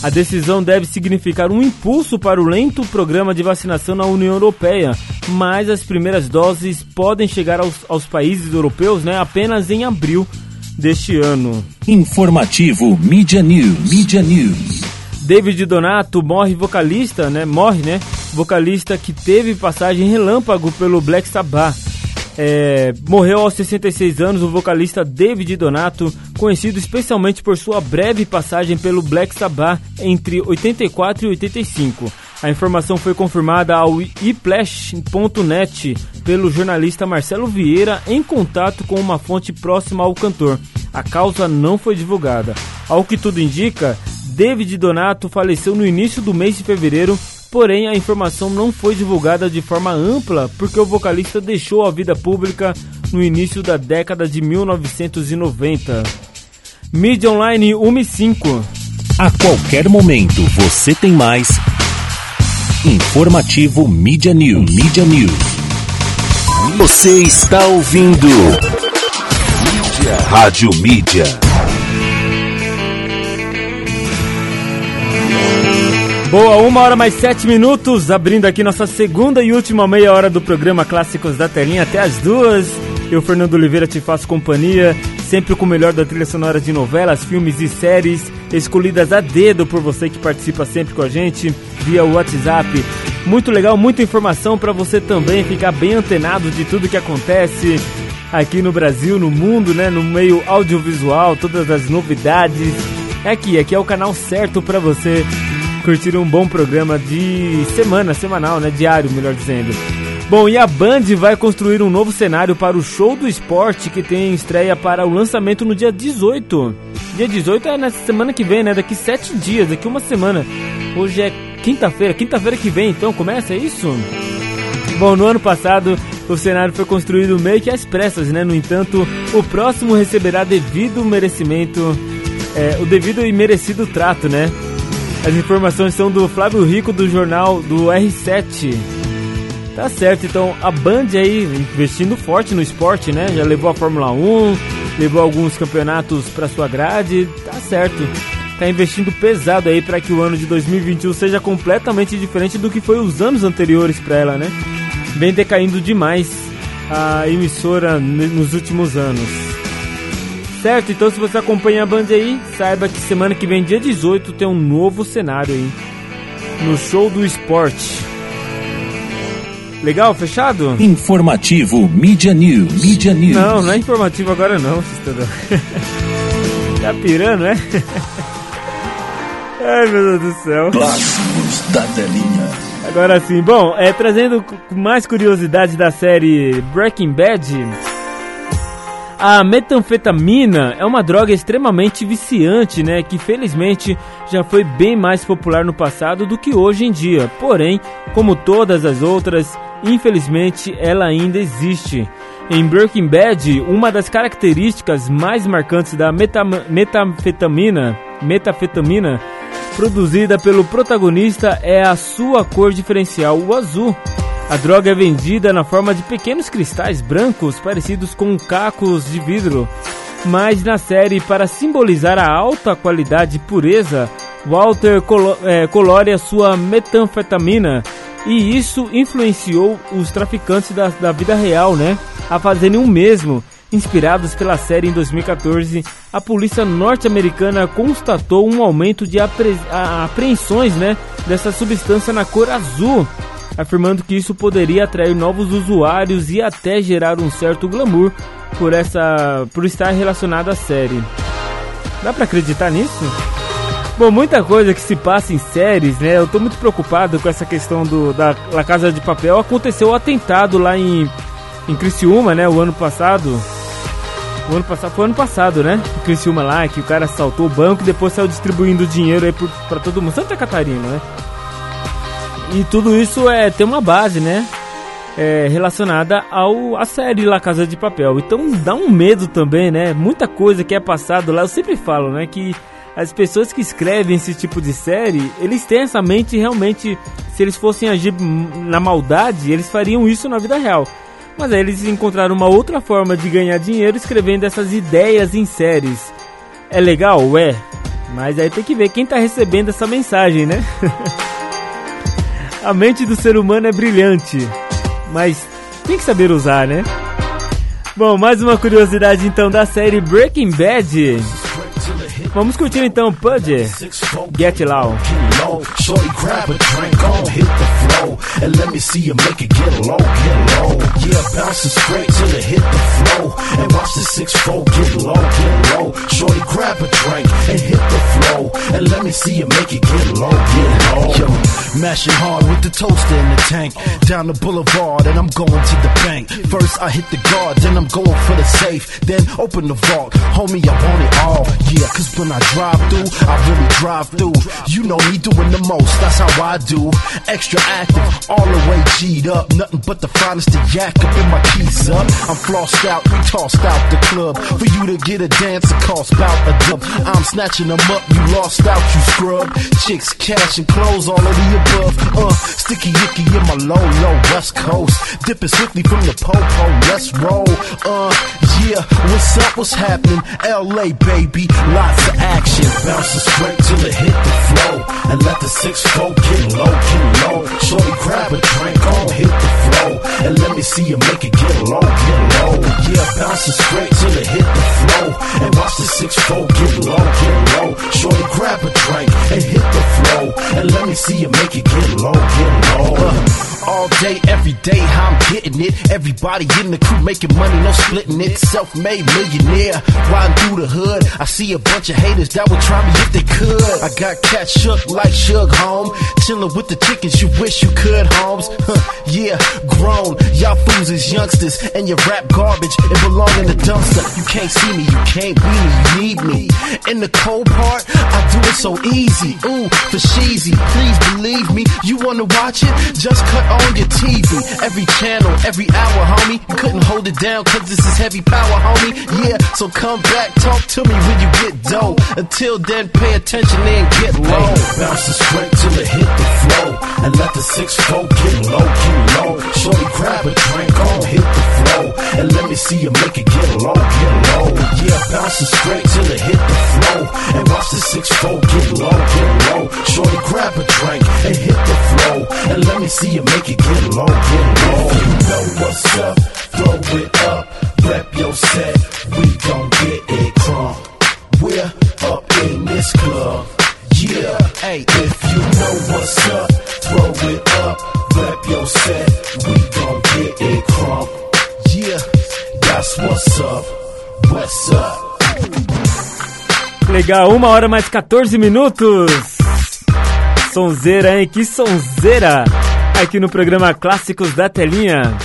A decisão deve significar um impulso para o lento programa de vacinação na União Europeia, mas as primeiras doses podem chegar aos, aos países europeus né, apenas em abril deste ano. Informativo Media News. Media News. David Donato morre vocalista, né? Morre, né? Vocalista que teve passagem relâmpago pelo Black Sabbath. É, morreu aos 66 anos o vocalista David Donato, conhecido especialmente por sua breve passagem pelo Black Sabbath entre 84 e 85. A informação foi confirmada ao iplash.net pelo jornalista Marcelo Vieira em contato com uma fonte próxima ao cantor. A causa não foi divulgada. Ao que tudo indica, David Donato faleceu no início do mês de fevereiro, porém a informação não foi divulgada de forma ampla porque o vocalista deixou a vida pública no início da década de 1990. Mídia Online 1 e 5. A qualquer momento você tem mais. Informativo Mídia News. Mídia News. Você está ouvindo. Rádio Mídia. Boa, uma hora mais sete minutos, abrindo aqui nossa segunda e última meia hora do programa Clássicos da Telinha até as duas. Eu, Fernando Oliveira, te faço companhia, sempre com o melhor da trilha sonora de novelas, filmes e séries, escolhidas a dedo por você que participa sempre com a gente via WhatsApp. Muito legal, muita informação para você também ficar bem antenado de tudo que acontece aqui no Brasil, no mundo, né, no meio audiovisual, todas as novidades. É aqui, aqui é o canal certo para você curtir um bom programa de semana, semanal, né? Diário, melhor dizendo. Bom, e a Band vai construir um novo cenário para o show do esporte que tem estreia para o lançamento no dia 18. Dia 18 é nessa semana que vem, né? Daqui sete dias, daqui uma semana. Hoje é quinta-feira, quinta-feira que vem, então começa isso? Bom, no ano passado o cenário foi construído meio que às pressas, né? No entanto, o próximo receberá devido merecimento, é, o devido e merecido trato, né? As informações são do Flávio Rico do jornal do R7. Tá certo, então a Band aí investindo forte no esporte, né? Já levou a Fórmula 1, levou alguns campeonatos para sua grade, tá certo. Tá investindo pesado aí para que o ano de 2021 seja completamente diferente do que foi os anos anteriores para ela, né? Vem decaindo demais a emissora nos últimos anos. Certo? Então se você acompanha a Band aí, saiba que semana que vem, dia 18, tem um novo cenário aí. No show do esporte. Legal, fechado? Informativo Media News. Media News. Não, não é informativo agora não, cidadão. tá pirando, é? Ai meu Deus do céu. Clássicos da telinha. Agora sim, bom, é, trazendo mais curiosidades da série Breaking Bad. A metanfetamina é uma droga extremamente viciante, né, que felizmente já foi bem mais popular no passado do que hoje em dia. Porém, como todas as outras, infelizmente ela ainda existe. Em Breaking Bad, uma das características mais marcantes da meta metanfetamina, metafetamina produzida pelo protagonista é a sua cor diferencial, o azul. A droga é vendida na forma de pequenos cristais brancos parecidos com cacos de vidro. Mas na série, para simbolizar a alta qualidade e pureza, Walter colo é, colore a sua metanfetamina e isso influenciou os traficantes da, da vida real, né? A fazerem o mesmo. Inspirados pela série em 2014, a polícia norte-americana constatou um aumento de apre apreensões né, dessa substância na cor azul afirmando que isso poderia atrair novos usuários e até gerar um certo glamour por essa por estar relacionado à série. Dá para acreditar nisso? Bom, muita coisa que se passa em séries, né? Eu tô muito preocupado com essa questão do da Casa de Papel. Aconteceu o um atentado lá em em Criciúma, né, o ano passado. O ano passado foi ano passado, né? Em Criciúma lá, que o cara assaltou o banco e depois saiu distribuindo dinheiro aí para todo mundo. Santa Catarina, né? E tudo isso é tem uma base, né? é, relacionada ao a série La Casa de Papel. Então dá um medo também, né? Muita coisa que é passado lá. Eu sempre falo, né, que as pessoas que escrevem esse tipo de série, eles têm essa mente realmente, se eles fossem agir na maldade, eles fariam isso na vida real. Mas aí eles encontraram uma outra forma de ganhar dinheiro escrevendo essas ideias em séries. É legal? É. Mas aí tem que ver quem está recebendo essa mensagem, né? A mente do ser humano é brilhante mas tem que saber usar, né? Bom, mais uma curiosidade então da série Breaking Bad. Vamos curtir então Pudge, Get Low. And let me see you make it get low, get low. Yeah, bouncing straight till it hit the flow, and watch the six four get low, get low. Shorty grab a drink and hit the flow, and let me see you make it get low, get low. Yo, mashing hard with the toaster in the tank, down the boulevard, and I'm going to the bank. First I hit the guard, then I'm going for the safe, then open the vault, homie I want it all, yeah. Cause when I drive through, I really drive through. You know me doing the most, that's how I do. Extra active, all the way G'd up. Nothing but the finest to yak up in my keys up. I'm flossed out, we tossed out the club. For you to get a dance, it costs about a dub. I'm snatching them up, you lost out, you scrub. Chicks, cash, and clothes, all of the above. Uh, sticky icky in my low, low west coast. Dipping swiftly from the po-po, let's roll. Uh, yeah, what's up, what's happening? LA, baby, lots of action. Bouncing straight till it hit the flow. And let the six four get low, get low. Shorty grab a drink on, hit the flow. And let me see you make it get low, get low. Yeah, bouncing straight till it hit the flow. And watch the six four get low, get low. Shorty grab a drink and hit the flow. And let me see you make it get low, get low. Uh, all day, every day, I'm getting it. Everybody in the crew making money, no splitting it. Self-made millionaire, riding through the hood. I see a bunch of haters that would try me if they could. I got cat shook like Shug home, chilling with the chickens. You wish you could, Holmes. Huh, yeah, grown. Y'all fools is youngsters, and your rap garbage. It belong in the dumpster. You can't see me, you can't be me, you need me. In the cold part, I do it so easy. Ooh, for sheezy, please believe me. You wanna watch it? Just cut on your TV. Every channel, every hour, homie. Couldn't hold it down, cause this is heavy power, homie. Yeah, so come back, talk to me when you get dough. Until then, pay attention and get low. Hey, bouncing straight till it hit the flow. And let the six four get low, get low. Shorty grab a drink on, hit the flow. And let me see you make it get low, get low. Yeah, bouncing straight till it hit the flow. And watch the six four get low, get low. Shorty grab a drink and hit the flow. And let me see you make it get low, get low. You know what's up, throw it up. Rep your set, we gon' get it crunk. We're up in this club. Yeah, hey, if you know what's up, throw it up. Rep your set, we gon' get it crunk. Yeah, that's what's up. What's up? Legal, uma hora mais 14 minutos. Sonzeira, hein? Que sonzeira! Aqui no programa Clássicos da Telinha.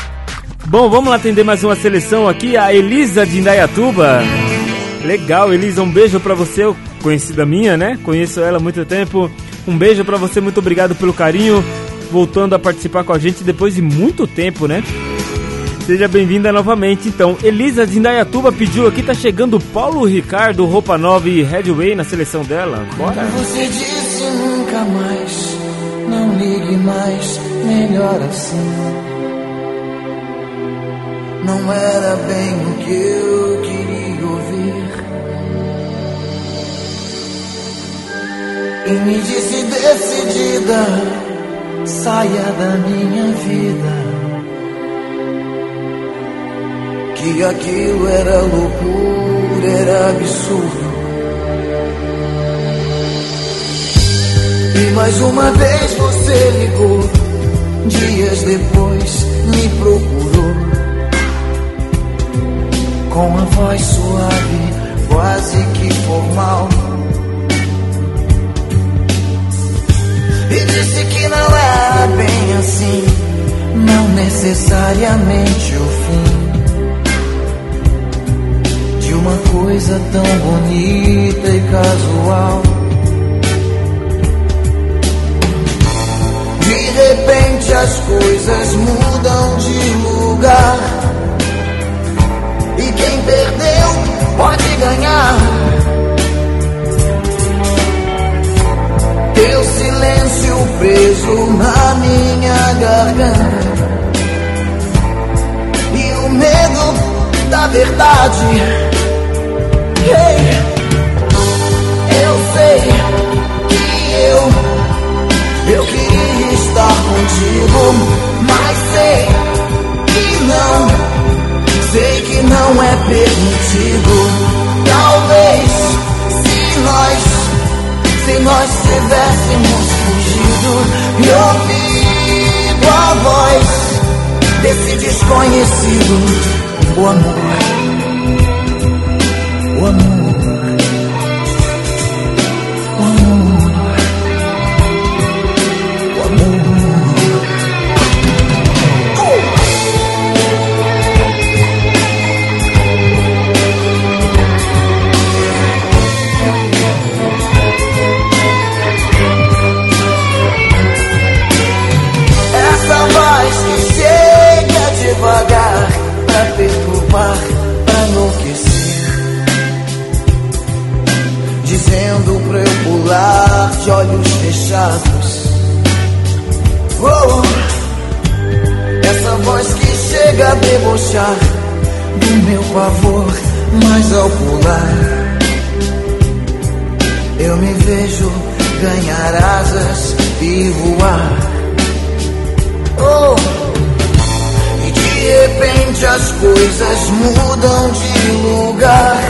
Bom, vamos lá atender mais uma seleção aqui. A Elisa de Indaiatuba. Legal, Elisa, um beijo pra você, conhecida minha, né? Conheço ela há muito tempo. Um beijo pra você, muito obrigado pelo carinho. Voltando a participar com a gente depois de muito tempo, né? Seja bem-vinda novamente. Então, Elisa de Indaiatuba pediu aqui, tá chegando Paulo Ricardo, Roupa Nova e Headway na seleção dela. Bora! Você disse nunca mais, não ligue mais, melhor assim. Não era bem o que eu queria ouvir. E me disse decidida, saia da minha vida. Que aquilo era loucura, era absurdo. E mais uma vez você ligou, dias depois me procurou. Com a voz suave, quase que formal. E disse que não era bem assim, não necessariamente o fim de uma coisa tão bonita e casual. De repente as coisas mudam de lugar. Quem perdeu pode ganhar. Teu silêncio preso na minha garganta. E o medo da verdade. Hey, eu sei que eu, eu queria estar contigo, mas sei que não. Sei que não é permitido. Talvez se nós, se nós tivéssemos fugido e ouvido a voz desse desconhecido, o amor, perturbar, pra enlouquecer. Dizendo pra eu pular de olhos fechados. Oh, essa voz que chega a debochar do meu pavor, mas ao pular. Eu me vejo ganhar asas e voar. Oh, de repente as coisas mudam de lugar.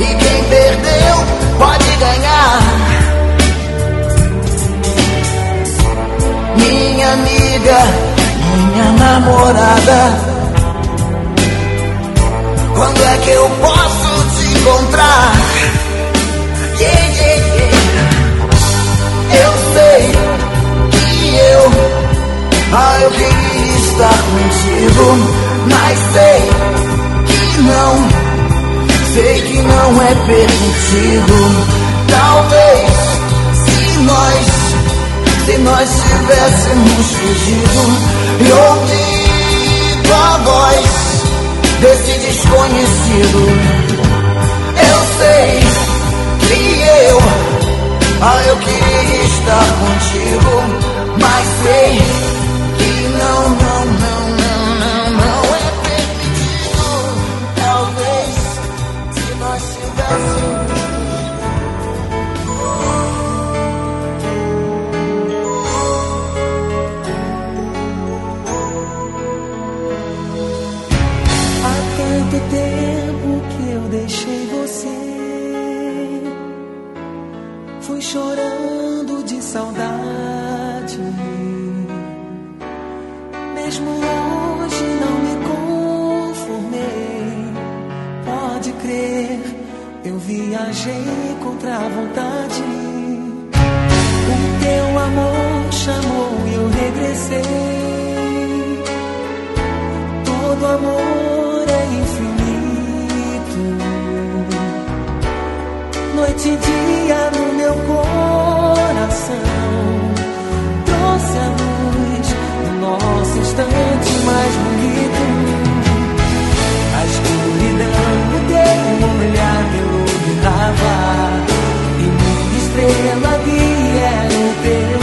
E quem perdeu pode ganhar. Minha amiga, minha namorada. Quando é que eu posso te encontrar? Yeah, yeah, yeah. Eu sei que eu, ah, eu queria estar contigo, mas sei que não, sei que não é permitido. Talvez se nós, se nós tivéssemos fugido e ouvido a voz desse desconhecido, eu sei que eu, ah, eu queria estar contigo, mas sei nós viajei contra a vontade. O teu amor chamou e eu regressei. Todo amor é infinito. Noite e dia no meu coração. Trouxe a luz do nosso instante mais bonito. A escuridão no teu olhar estrela guia era o teu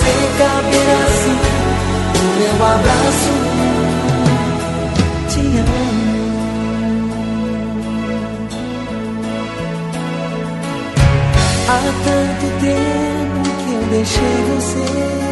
você caber assim no meu abraço. Te amo. Há tanto tempo que eu deixei você.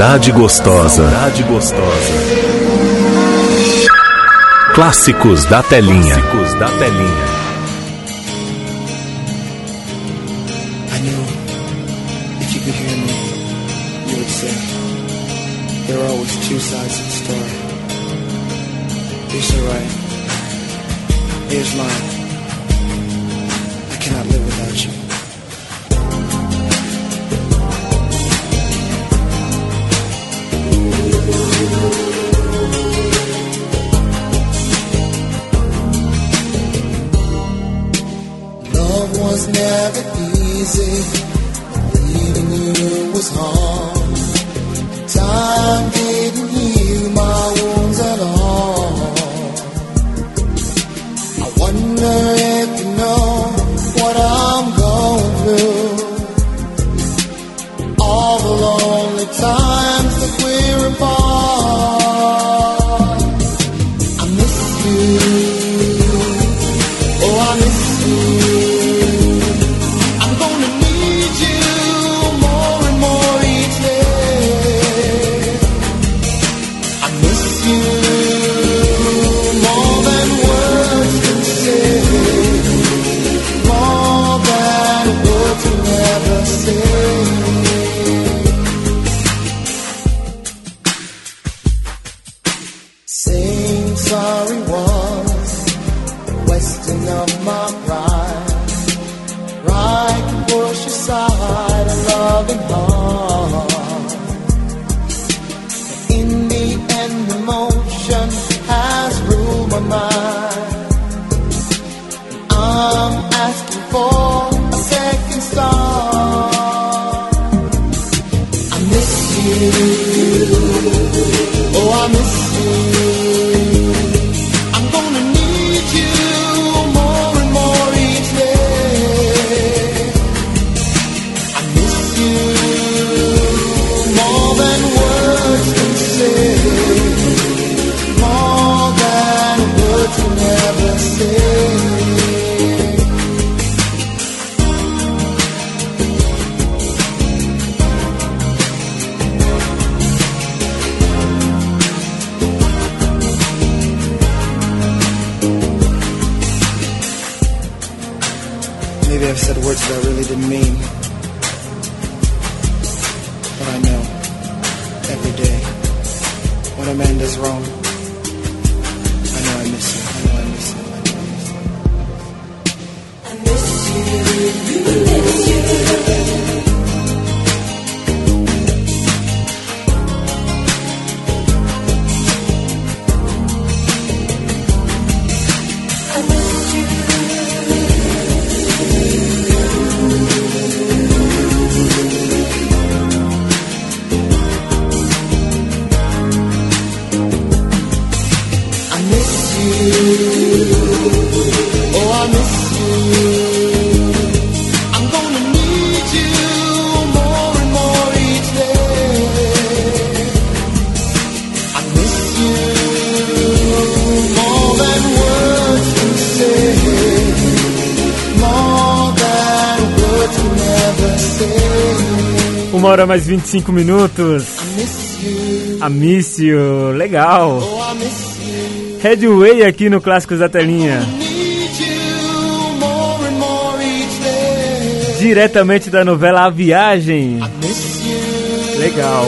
Saudade gostosa. Saudade gostosa. Clássicos da telinha. Clássicos da telinha. I knew if you could hear me, you would say there are always two sides to the story. You're so right. Here's mine. 25 minutos. A Miss You, legal. Headway aqui no Clássicos da Telinha. Diretamente da novela A Viagem. Legal.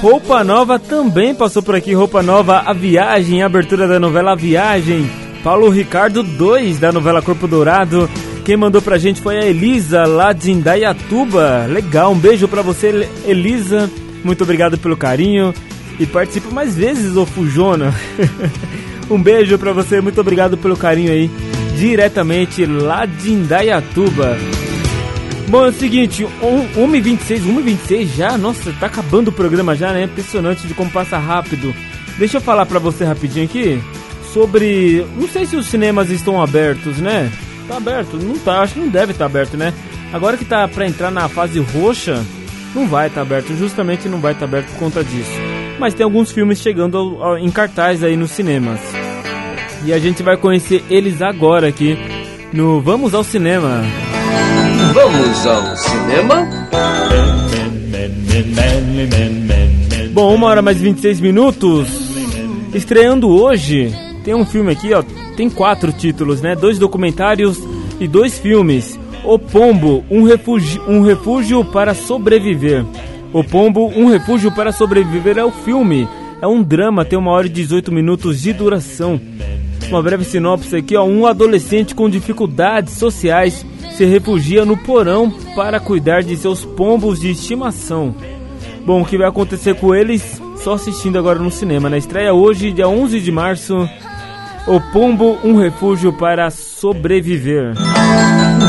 Roupa Nova também passou por aqui. Roupa Nova, A Viagem, abertura da novela A Viagem. Paulo Ricardo 2 da novela Corpo Dourado. Quem mandou pra gente foi a Elisa, lá de Indaiatuba. Legal, um beijo pra você, Elisa. Muito obrigado pelo carinho. E participa mais vezes, ô Fujona. um beijo pra você, muito obrigado pelo carinho aí. Diretamente lá de Indaiatuba. Bom, é o seguinte, 1h26, 1h26 já? Nossa, tá acabando o programa já, né? Impressionante de como passa rápido. Deixa eu falar pra você rapidinho aqui sobre. Não sei se os cinemas estão abertos, né? Tá aberto? Não tá, acho que não deve estar aberto, né? Agora que tá pra entrar na fase roxa, não vai estar aberto, justamente não vai estar aberto por conta disso. Mas tem alguns filmes chegando ao- ao- em cartaz aí nos cinemas. E a gente vai conhecer eles agora aqui no Vamos ao Cinema. Vamos ao cinema? Bom, uma hora mais 26 minutos. Estreando hoje, tem um filme aqui, ó. Tem quatro títulos, né? Dois documentários e dois filmes. O Pombo, um refúgio, um refúgio para sobreviver. O Pombo, um refúgio para sobreviver é o filme. É um drama, tem uma hora e 18 minutos de duração. Uma breve sinopse aqui, ó. Um adolescente com dificuldades sociais se refugia no porão para cuidar de seus pombos de estimação. Bom, o que vai acontecer com eles? Só assistindo agora no cinema. Na estreia hoje, dia 11 de março, O Pombo, um refúgio para sobreviver.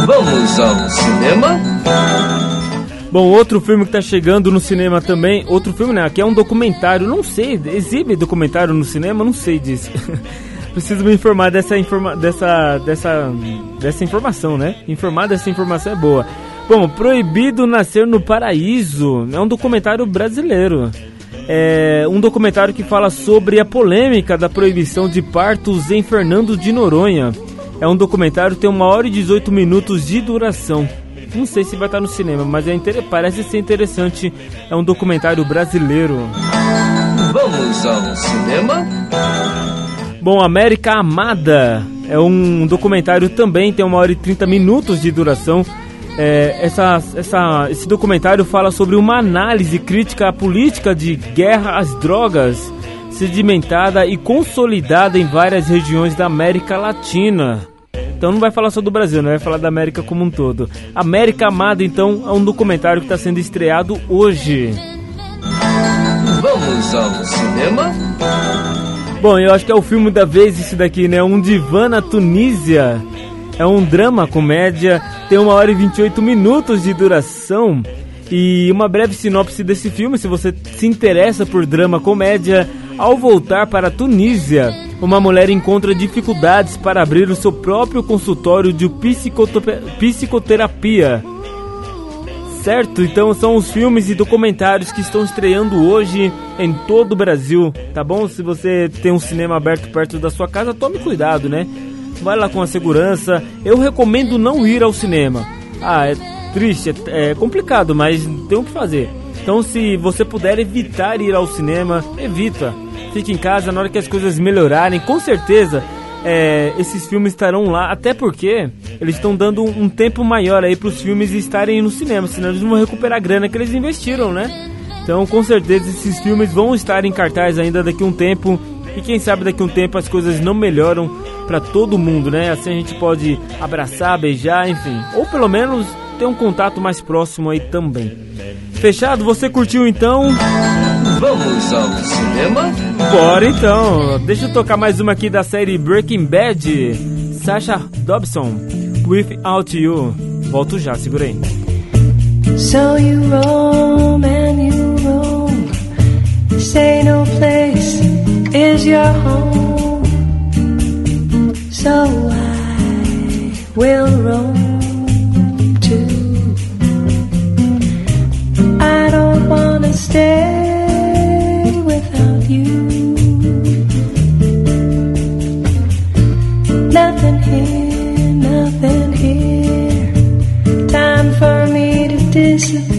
Vamos ao cinema? Bom, outro filme que tá chegando no cinema também, outro filme, né? Aqui é um documentário, não sei, exibe documentário no cinema, não sei disso. Preciso me informar dessa, informa dessa, dessa, dessa informação, né? Informar dessa informação é boa. Bom, Proibido Nascer no Paraíso é um documentário brasileiro. É um documentário que fala sobre a polêmica da proibição de partos em Fernando de Noronha. É um documentário que tem uma hora e 18 minutos de duração. Não sei se vai estar no cinema, mas é parece ser interessante. É um documentário brasileiro. Vamos ao cinema? Bom, América Amada é um documentário também, tem uma hora e 30 minutos de duração. É, essa, essa, esse documentário fala sobre uma análise crítica à política de guerra às drogas, sedimentada e consolidada em várias regiões da América Latina. Então não vai falar só do Brasil, não vai falar da América como um todo. América Amada, então, é um documentário que está sendo estreado hoje. Vamos ao cinema? Bom, eu acho que é o filme da vez esse daqui, né? Um divã na Tunísia. É um drama comédia, tem uma hora e 28 minutos de duração. E uma breve sinopse desse filme, se você se interessa por drama comédia, ao voltar para a Tunísia, uma mulher encontra dificuldades para abrir o seu próprio consultório de psicoterapia certo? Então são os filmes e documentários que estão estreando hoje em todo o Brasil, tá bom? Se você tem um cinema aberto perto da sua casa, tome cuidado, né? Vai lá com a segurança. Eu recomendo não ir ao cinema. Ah, é triste, é, é complicado, mas tem o que fazer. Então, se você puder evitar ir ao cinema, evita. Fique em casa na hora que as coisas melhorarem. Com certeza, é, esses filmes estarão lá, até porque eles estão dando um, tempo maior aí para os filmes estarem no cinema, senão eles vão recuperar a grana que eles investiram, né? Então, com certeza, esses filmes vão estar em cartaz ainda daqui a um tempo. E quem sabe daqui a um tempo as coisas não melhoram para todo mundo, né? Assim a gente pode abraçar, beijar, enfim. Ou pelo menos ter um contato mais próximo aí também. Fechado? Você curtiu então? Vamos ao cinema? Bora então! Deixa eu tocar mais uma aqui da série Breaking Bad. Sasha Dobson, Without You. Volto já, segura aí. So you roam and you roam. Say no place is your home. So I will roam too. I don't wanna stay. Without you. Nothing here, nothing here. Time for me to disappear.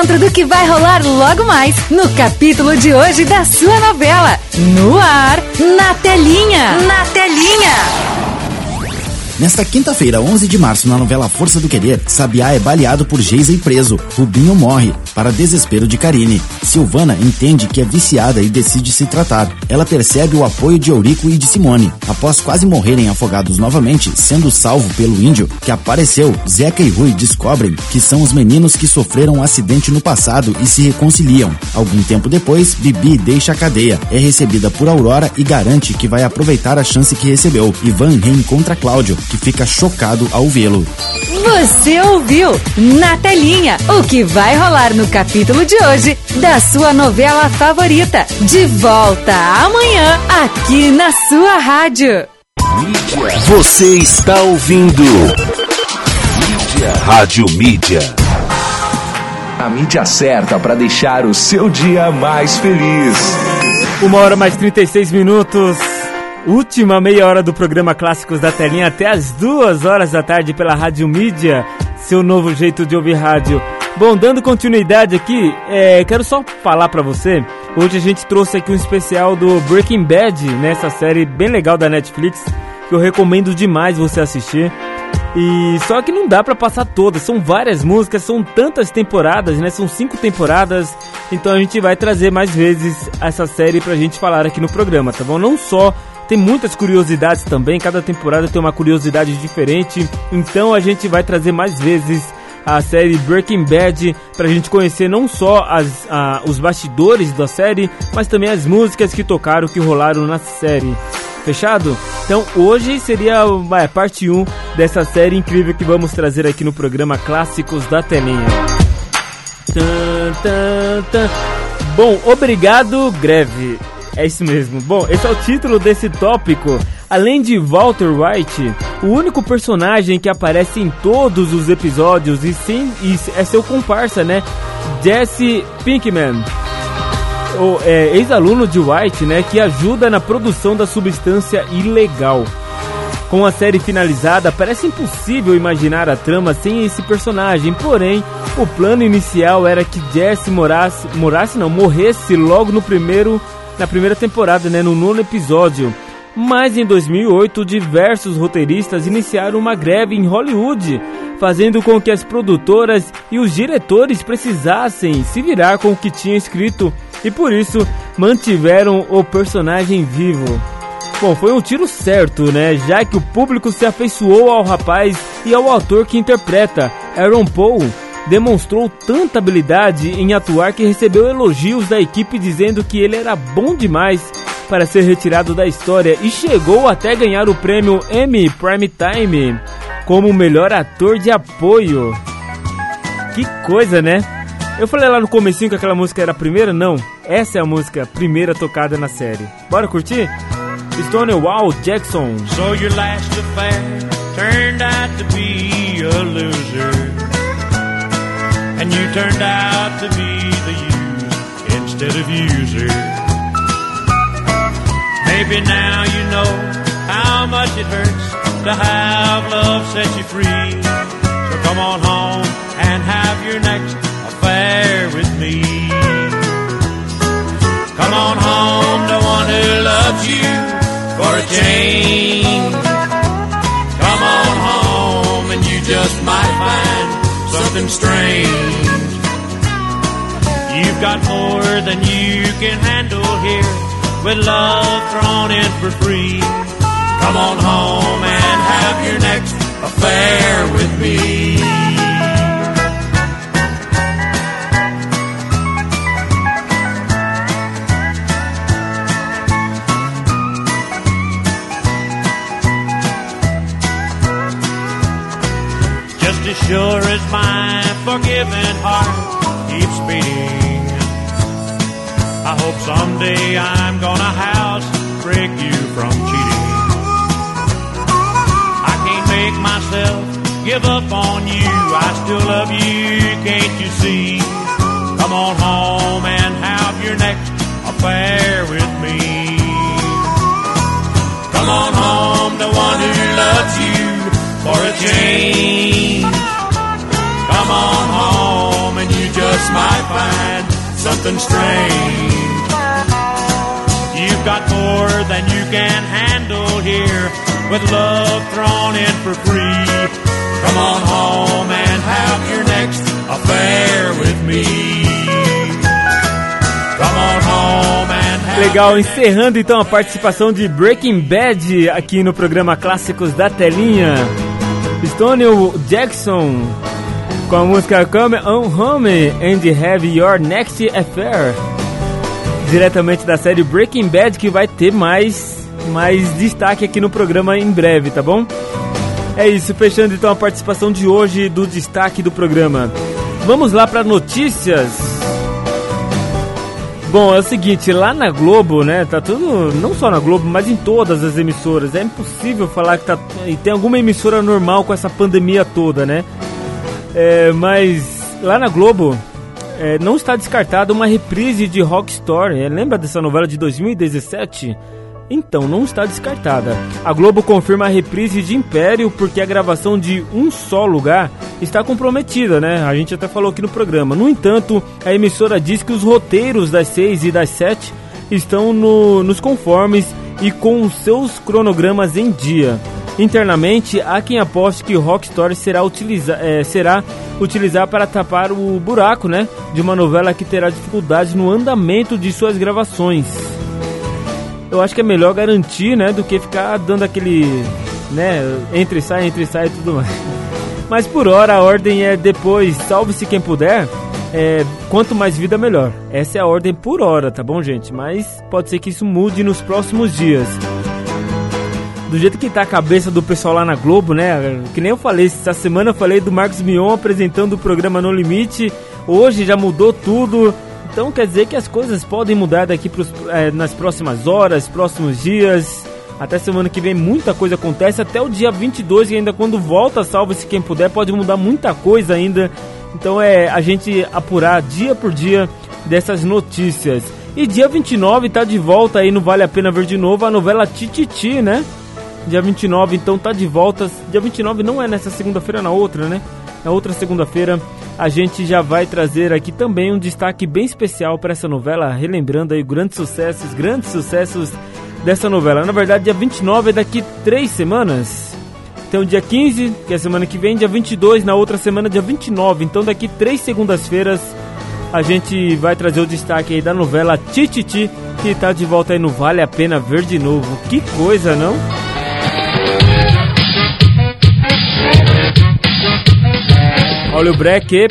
Dentro do que vai rolar logo mais no capítulo de hoje da sua novela. No ar, na telinha. Na telinha. Nesta quinta-feira, 11 de março, na novela Força do Querer, Sabiá é baleado por Geisa e preso. Rubinho morre, para desespero de Karine. Silvana entende que é viciada e decide se tratar. Ela percebe o apoio de Eurico e de Simone. Após quase morrerem afogados novamente, sendo salvo pelo índio que apareceu, Zeca e Rui descobrem que são os meninos que sofreram um acidente no passado e se reconciliam. Algum tempo depois, Bibi deixa a cadeia, é recebida por Aurora e garante que vai aproveitar a chance que recebeu. Ivan reencontra Cláudio, que fica chocado ao vê-lo. Você ouviu na telinha o que vai rolar no capítulo de hoje da sua novela favorita. De volta amanhã aqui na sua rádio. Você está ouvindo. Mídia. Rádio Mídia. A mídia certa para deixar o seu dia mais feliz. Uma hora mais 36 minutos. Última meia hora do programa Clássicos da Telinha até as duas horas da tarde pela Rádio Mídia, seu novo jeito de ouvir rádio. Bom, dando continuidade aqui, é, quero só falar pra você. Hoje a gente trouxe aqui um especial do Breaking Bad, nessa série bem legal da Netflix, que eu recomendo demais você assistir. E só que não dá pra passar todas, são várias músicas, são tantas temporadas, né? São cinco temporadas, então a gente vai trazer mais vezes essa série pra gente falar aqui no programa, tá bom? Não só tem muitas curiosidades também, cada temporada tem uma curiosidade diferente, então a gente vai trazer mais vezes a série Breaking Bad pra gente conhecer não só as, a, os bastidores da série, mas também as músicas que tocaram, que rolaram na série. Fechado? Então hoje seria a parte 1 dessa série incrível que vamos trazer aqui no programa Clássicos da Telinha. Tan, tan, tan. Bom, obrigado, greve. É isso mesmo. Bom, esse é o título desse tópico. Além de Walter White, o único personagem que aparece em todos os episódios e sim e é seu comparsa, né? Jesse Pinkman, o é, ex-aluno de White, né, que ajuda na produção da substância ilegal. Com a série finalizada, parece impossível imaginar a trama sem esse personagem. Porém, o plano inicial era que Jesse morasse, morasse não, morresse logo no primeiro na primeira temporada, né, no nono episódio. Mas em 2008, diversos roteiristas iniciaram uma greve em Hollywood, fazendo com que as produtoras e os diretores precisassem se virar com o que tinha escrito e por isso mantiveram o personagem vivo. Bom, foi um tiro certo, né? Já que o público se afeiçoou ao rapaz e ao ator que interpreta, Aaron Paul, demonstrou tanta habilidade em atuar que recebeu elogios da equipe dizendo que ele era bom demais para ser retirado da história e chegou até ganhar o prêmio Emmy Prime Time como melhor ator de apoio. Que coisa, né? Eu falei lá no comecinho que aquela música era a primeira? Não, essa é a música primeira tocada na série. Bora curtir? Stonewall Jackson. So your last affair turned out to be a loser. And you turned out to be the use instead of user. Maybe now you know how much it hurts to have love set you free. So come on home and have your next affair with me. Come on home to one who loves you for a change. Come on home and you just might find something strange. You've got more than you can handle here with love thrown in for free. Come on home and have your next affair with me. Just as sure as my forgiving heart keeps beating. I hope someday I'm gonna house break you from cheating. I can't make myself give up on you. I still love you, can't you see? Come on home and have your next affair with me. Come on home to one who loves you for a change. Come on home and you just might find something strange. You've got more than you can handle here with love thrown in for free. Come on home and have your next affair with me. Come on home and have Legal, encerrando então a participação de Breaking Bad aqui no programa Clássicos da Telinha. Stonewall Jackson com a música Come On Home and Have Your Next Affair. Diretamente da série Breaking Bad que vai ter mais, mais destaque aqui no programa em breve, tá bom? É isso, fechando então a participação de hoje do destaque do programa. Vamos lá para notícias. Bom, é o seguinte, lá na Globo, né, tá tudo, não só na Globo, mas em todas as emissoras. É impossível falar que tá, e tem alguma emissora normal com essa pandemia toda, né? É, mas lá na Globo é, não está descartada uma reprise de Rock Story. É, lembra dessa novela de 2017? Então, não está descartada. A Globo confirma a reprise de Império porque a gravação de Um Só Lugar está comprometida, né? A gente até falou aqui no programa. No entanto, a emissora diz que os roteiros das 6 e das 7 estão no, nos conformes e com os seus cronogramas em dia. Internamente, há quem aposte que Rock Story será, utiliza, é, será utilizar para tapar o buraco né, de uma novela que terá dificuldades no andamento de suas gravações eu acho que é melhor garantir, né, do que ficar dando aquele, né, entre sai, entre sai e tudo mais. Mas por hora a ordem é depois, salve-se quem puder, é, quanto mais vida melhor. Essa é a ordem por hora, tá bom, gente? Mas pode ser que isso mude nos próximos dias. Do jeito que tá a cabeça do pessoal lá na Globo, né? Que nem eu falei, essa semana eu falei do Marcos Mion apresentando o programa No Limite. Hoje já mudou tudo. Então quer dizer que as coisas podem mudar daqui pros, é, nas próximas horas, próximos dias. Até semana que vem muita coisa acontece. Até o dia 22 e ainda quando volta, salve-se quem puder, pode mudar muita coisa ainda. Então é a gente apurar dia por dia dessas notícias. E dia 29 tá de volta aí no Vale a Pena Ver de Novo a novela Tititi, né? Dia 29 então tá de volta. Dia 29 não é nessa segunda-feira, na outra, né? Na outra segunda-feira a gente já vai trazer aqui também um destaque bem especial para essa novela, relembrando aí grandes sucessos, grandes sucessos dessa novela. Na verdade, dia 29 é daqui três semanas. Então, dia 15, que é a semana que vem, dia 22, na outra semana, dia 29. Então, daqui três segundas-feiras, a gente vai trazer o destaque aí da novela Tititi, que está de volta aí no Vale a Pena Ver de Novo. Que coisa, não? Olha o break.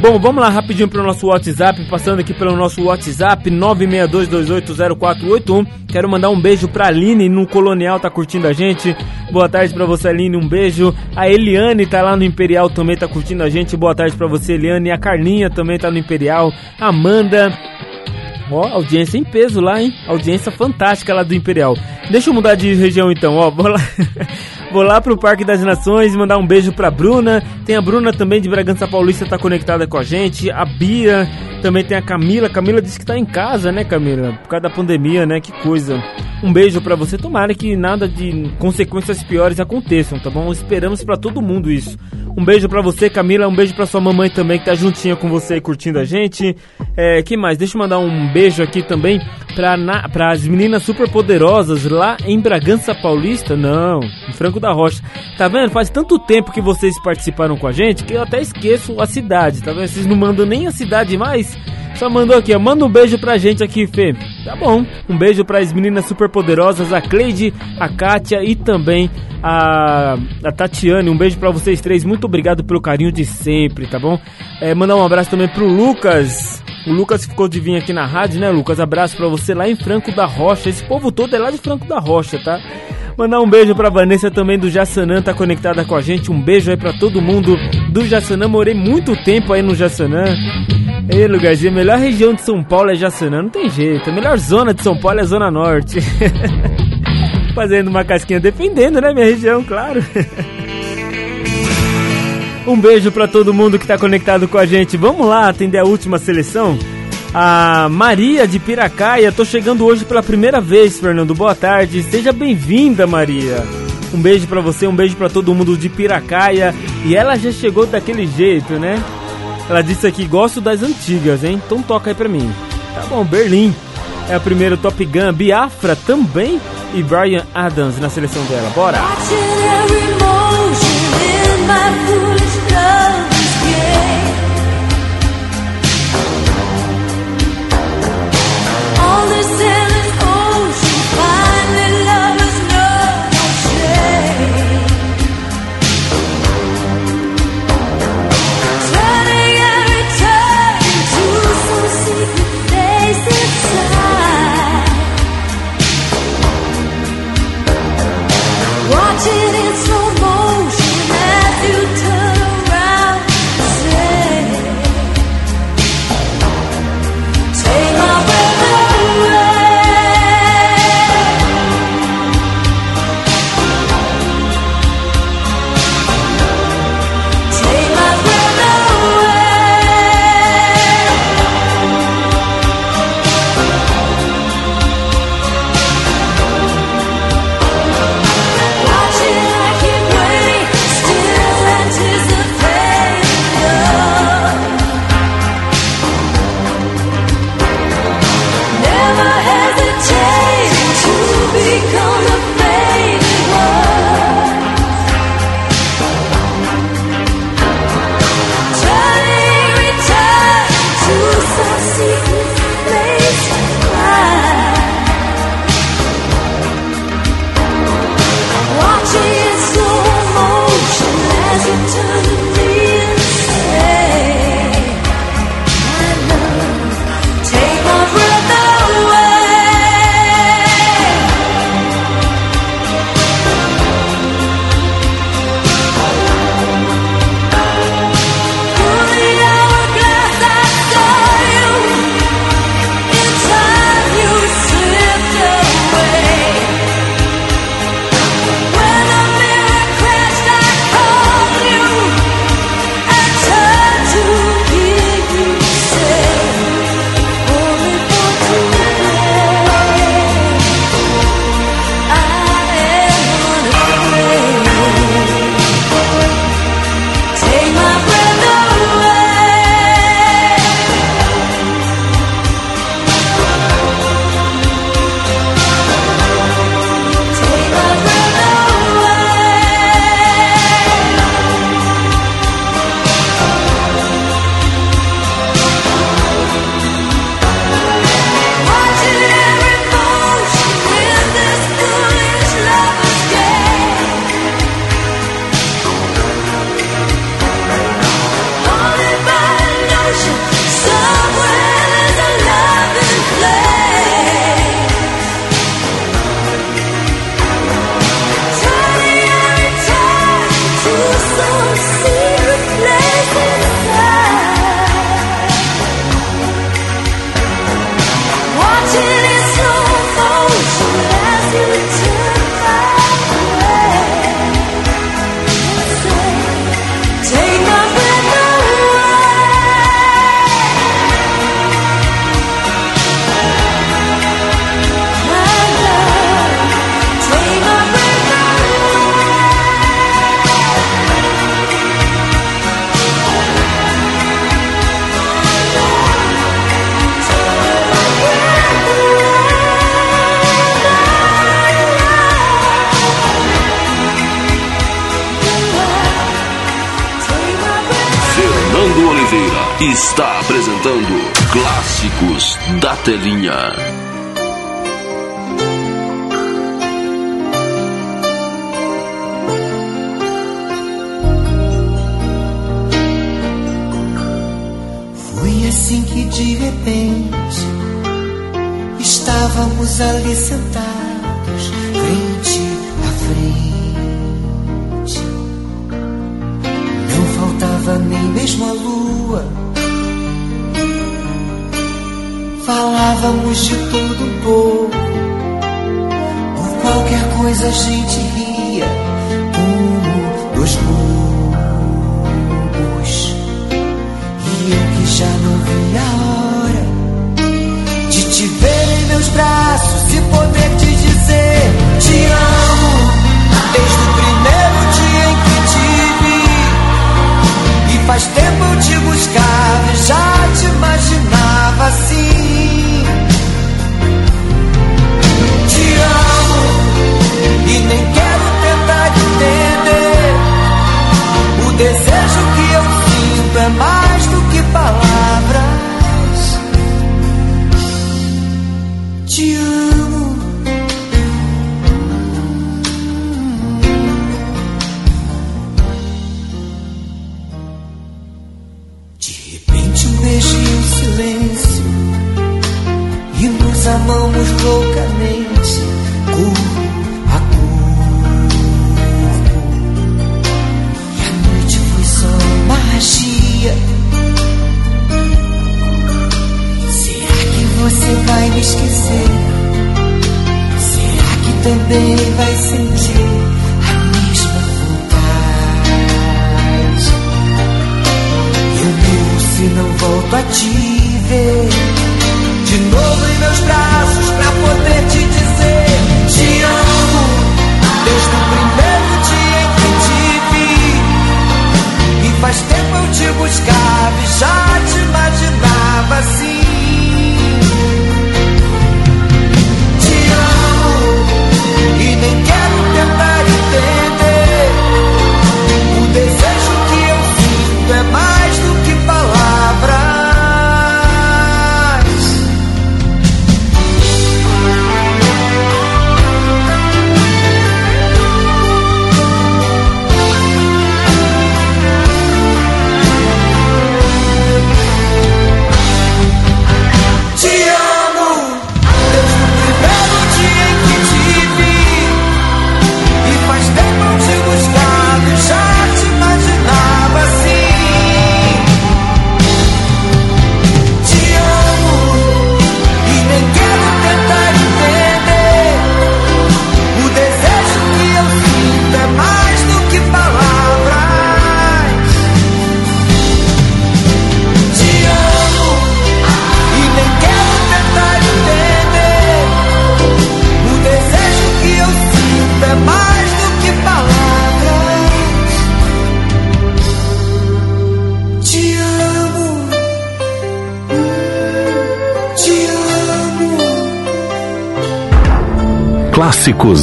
Bom, vamos lá rapidinho para o nosso WhatsApp, passando aqui pelo nosso WhatsApp 962280481. Quero mandar um beijo para Aline no Colonial, tá curtindo a gente. Boa tarde para você, Aline, um beijo. A Eliane tá lá no Imperial também tá curtindo a gente. Boa tarde para você, Eliane. A Carlinha também tá no Imperial. Amanda, Ó, audiência em peso lá, hein? Audiência fantástica lá do Imperial. Deixa eu mudar de região então, ó. Vou lá, vou lá pro Parque das Nações mandar um beijo pra Bruna. Tem a Bruna também de Bragança Paulista, tá conectada com a gente. A Bia, também tem a Camila. Camila disse que tá em casa, né, Camila? Por causa da pandemia, né? Que coisa. Um beijo para você. Tomara que nada de consequências piores aconteçam, tá bom? Esperamos para todo mundo isso. Um beijo para você, Camila. Um beijo para sua mamãe também que tá juntinha com você e curtindo a gente. É, que mais? Deixa eu mandar um beijo aqui também para as meninas super poderosas lá em Bragança Paulista. Não, em Franco da Rocha. Tá vendo? Faz tanto tempo que vocês participaram com a gente que eu até esqueço a cidade. Tá vendo? Vocês não mandam nem a cidade mais. Só mandou aqui. Manda um beijo pra gente aqui, Fê. Tá bom. Um beijo para as meninas super poderosas, a Cleide, a Kátia e também a, a Tatiane. Um beijo para vocês três. Muito obrigado pelo carinho de sempre, tá bom? É, mandar um abraço também pro Lucas. O Lucas ficou de vir aqui na rádio, né, Lucas? Abraço para você lá em Franco da Rocha. Esse povo todo é lá de Franco da Rocha, tá? Mandar um beijo pra Vanessa também do Jaçanã, tá conectada com a gente. Um beijo aí pra todo mundo do Jaçanã. Morei muito tempo aí no Jaçanã. Ei, lugarzinho, a melhor região de São Paulo é Jaçanã, não tem jeito. A melhor zona de São Paulo é a Zona Norte. Fazendo uma casquinha defendendo, né, minha região, claro. um beijo para todo mundo que tá conectado com a gente. Vamos lá atender a última seleção? A Maria de Piracaia, tô chegando hoje pela primeira vez, Fernando. Boa tarde, seja bem-vinda, Maria. Um beijo para você, um beijo para todo mundo de Piracaia. E ela já chegou daquele jeito, né? Ela disse aqui, gosto das antigas, hein? Então toca aí pra mim. Tá bom, Berlim. É o primeiro Top Gun. Biafra também. E Brian Adams na seleção dela. Bora! Watching apresentando Clássicos da Telinha. Foi assim que de repente estávamos ali sentados, Falávamos de tudo um pouco. Por qualquer coisa a gente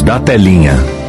Da telinha.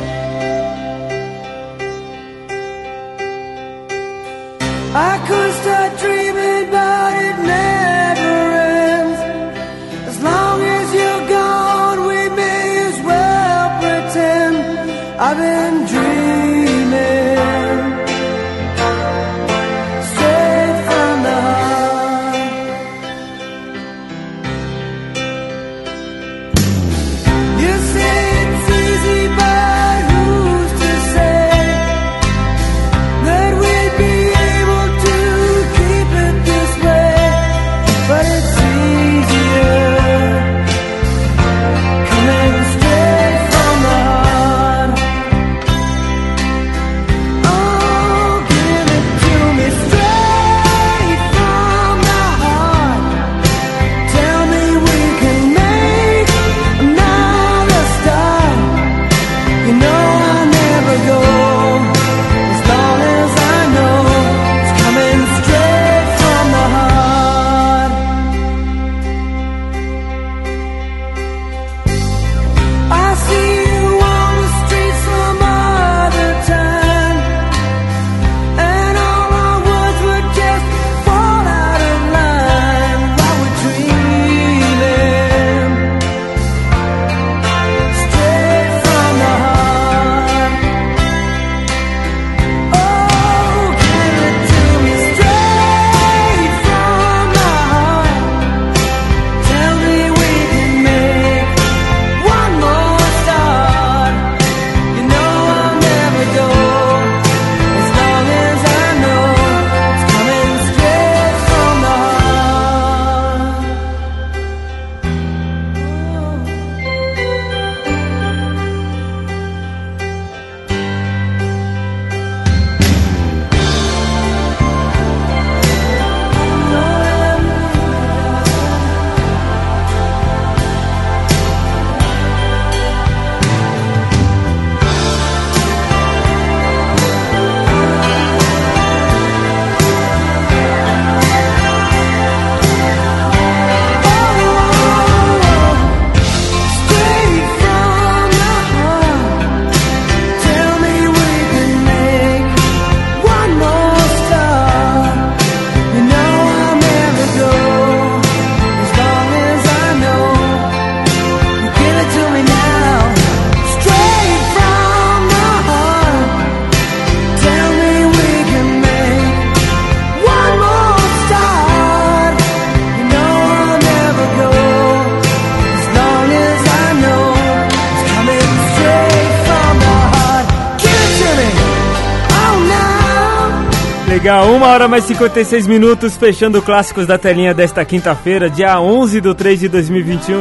Legal, uma hora mais 56 minutos, fechando clássicos da telinha desta quinta-feira, dia 11 de 3 de 2021.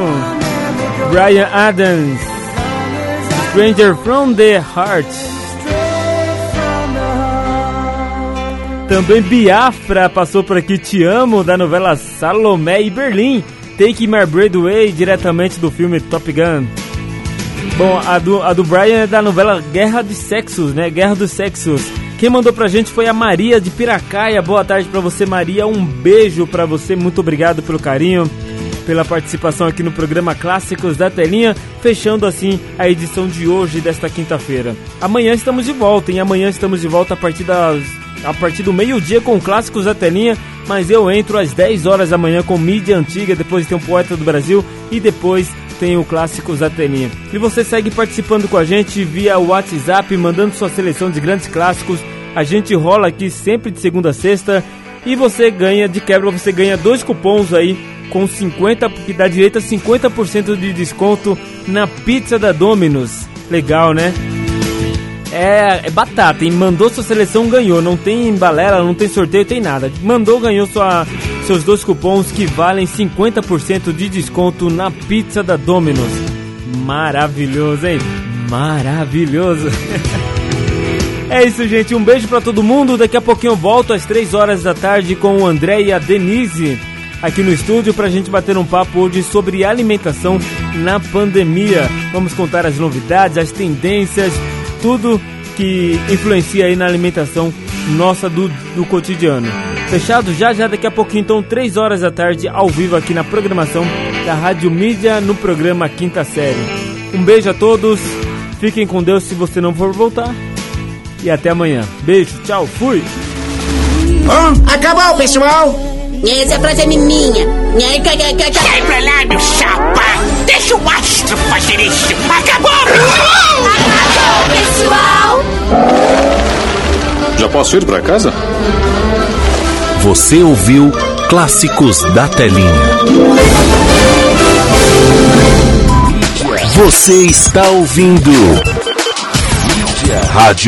Brian Adams. Stranger from the Heart. Também Biafra passou por aqui, Te Amo, da novela Salomé e Berlim. Take My Breath Away, diretamente do filme Top Gun. Bom, a do, a do Brian é da novela Guerra dos Sexos, né? Guerra dos Sexos. Quem mandou pra gente foi a Maria de Piracaia. Boa tarde pra você, Maria. Um beijo pra você. Muito obrigado pelo carinho, pela participação aqui no programa Clássicos da Telinha, fechando assim a edição de hoje desta quinta-feira. Amanhã estamos de volta, e amanhã estamos de volta a partir das a partir do meio-dia com Clássicos da Telinha, mas eu entro às 10 horas da manhã com mídia antiga, depois tem um Poeta do Brasil e depois tem o Clássicos da Telinha. E você segue participando com a gente via WhatsApp, mandando sua seleção de grandes clássicos. A gente rola aqui sempre de segunda a sexta e você ganha, de quebra, você ganha dois cupons aí com 50, que dá direito a 50% de desconto na pizza da Domino's. Legal, né? É, é batata, hein? Mandou sua seleção, ganhou. Não tem balela, não tem sorteio, tem nada. Mandou, ganhou sua, seus dois cupons que valem 50% de desconto na pizza da Domino's. Maravilhoso, hein? Maravilhoso. É isso, gente. Um beijo para todo mundo. Daqui a pouquinho eu volto às 3 horas da tarde com o André e a Denise aqui no estúdio pra gente bater um papo hoje sobre alimentação na pandemia. Vamos contar as novidades, as tendências, tudo que influencia aí na alimentação nossa do, do cotidiano. Fechado? Já já daqui a pouquinho, então, 3 horas da tarde, ao vivo aqui na programação da Rádio Mídia no programa Quinta Série. Um beijo a todos, fiquem com Deus se você não for voltar. E até amanhã. Beijo, tchau, fui! Acabou, pessoal! Essa frase é minha. Sai pra lá, meu chapa! Deixa o astro fazer isso! Acabou! Acabou, pessoal! Já posso ir para casa? Você ouviu Clássicos da Telinha. Você está ouvindo Rádio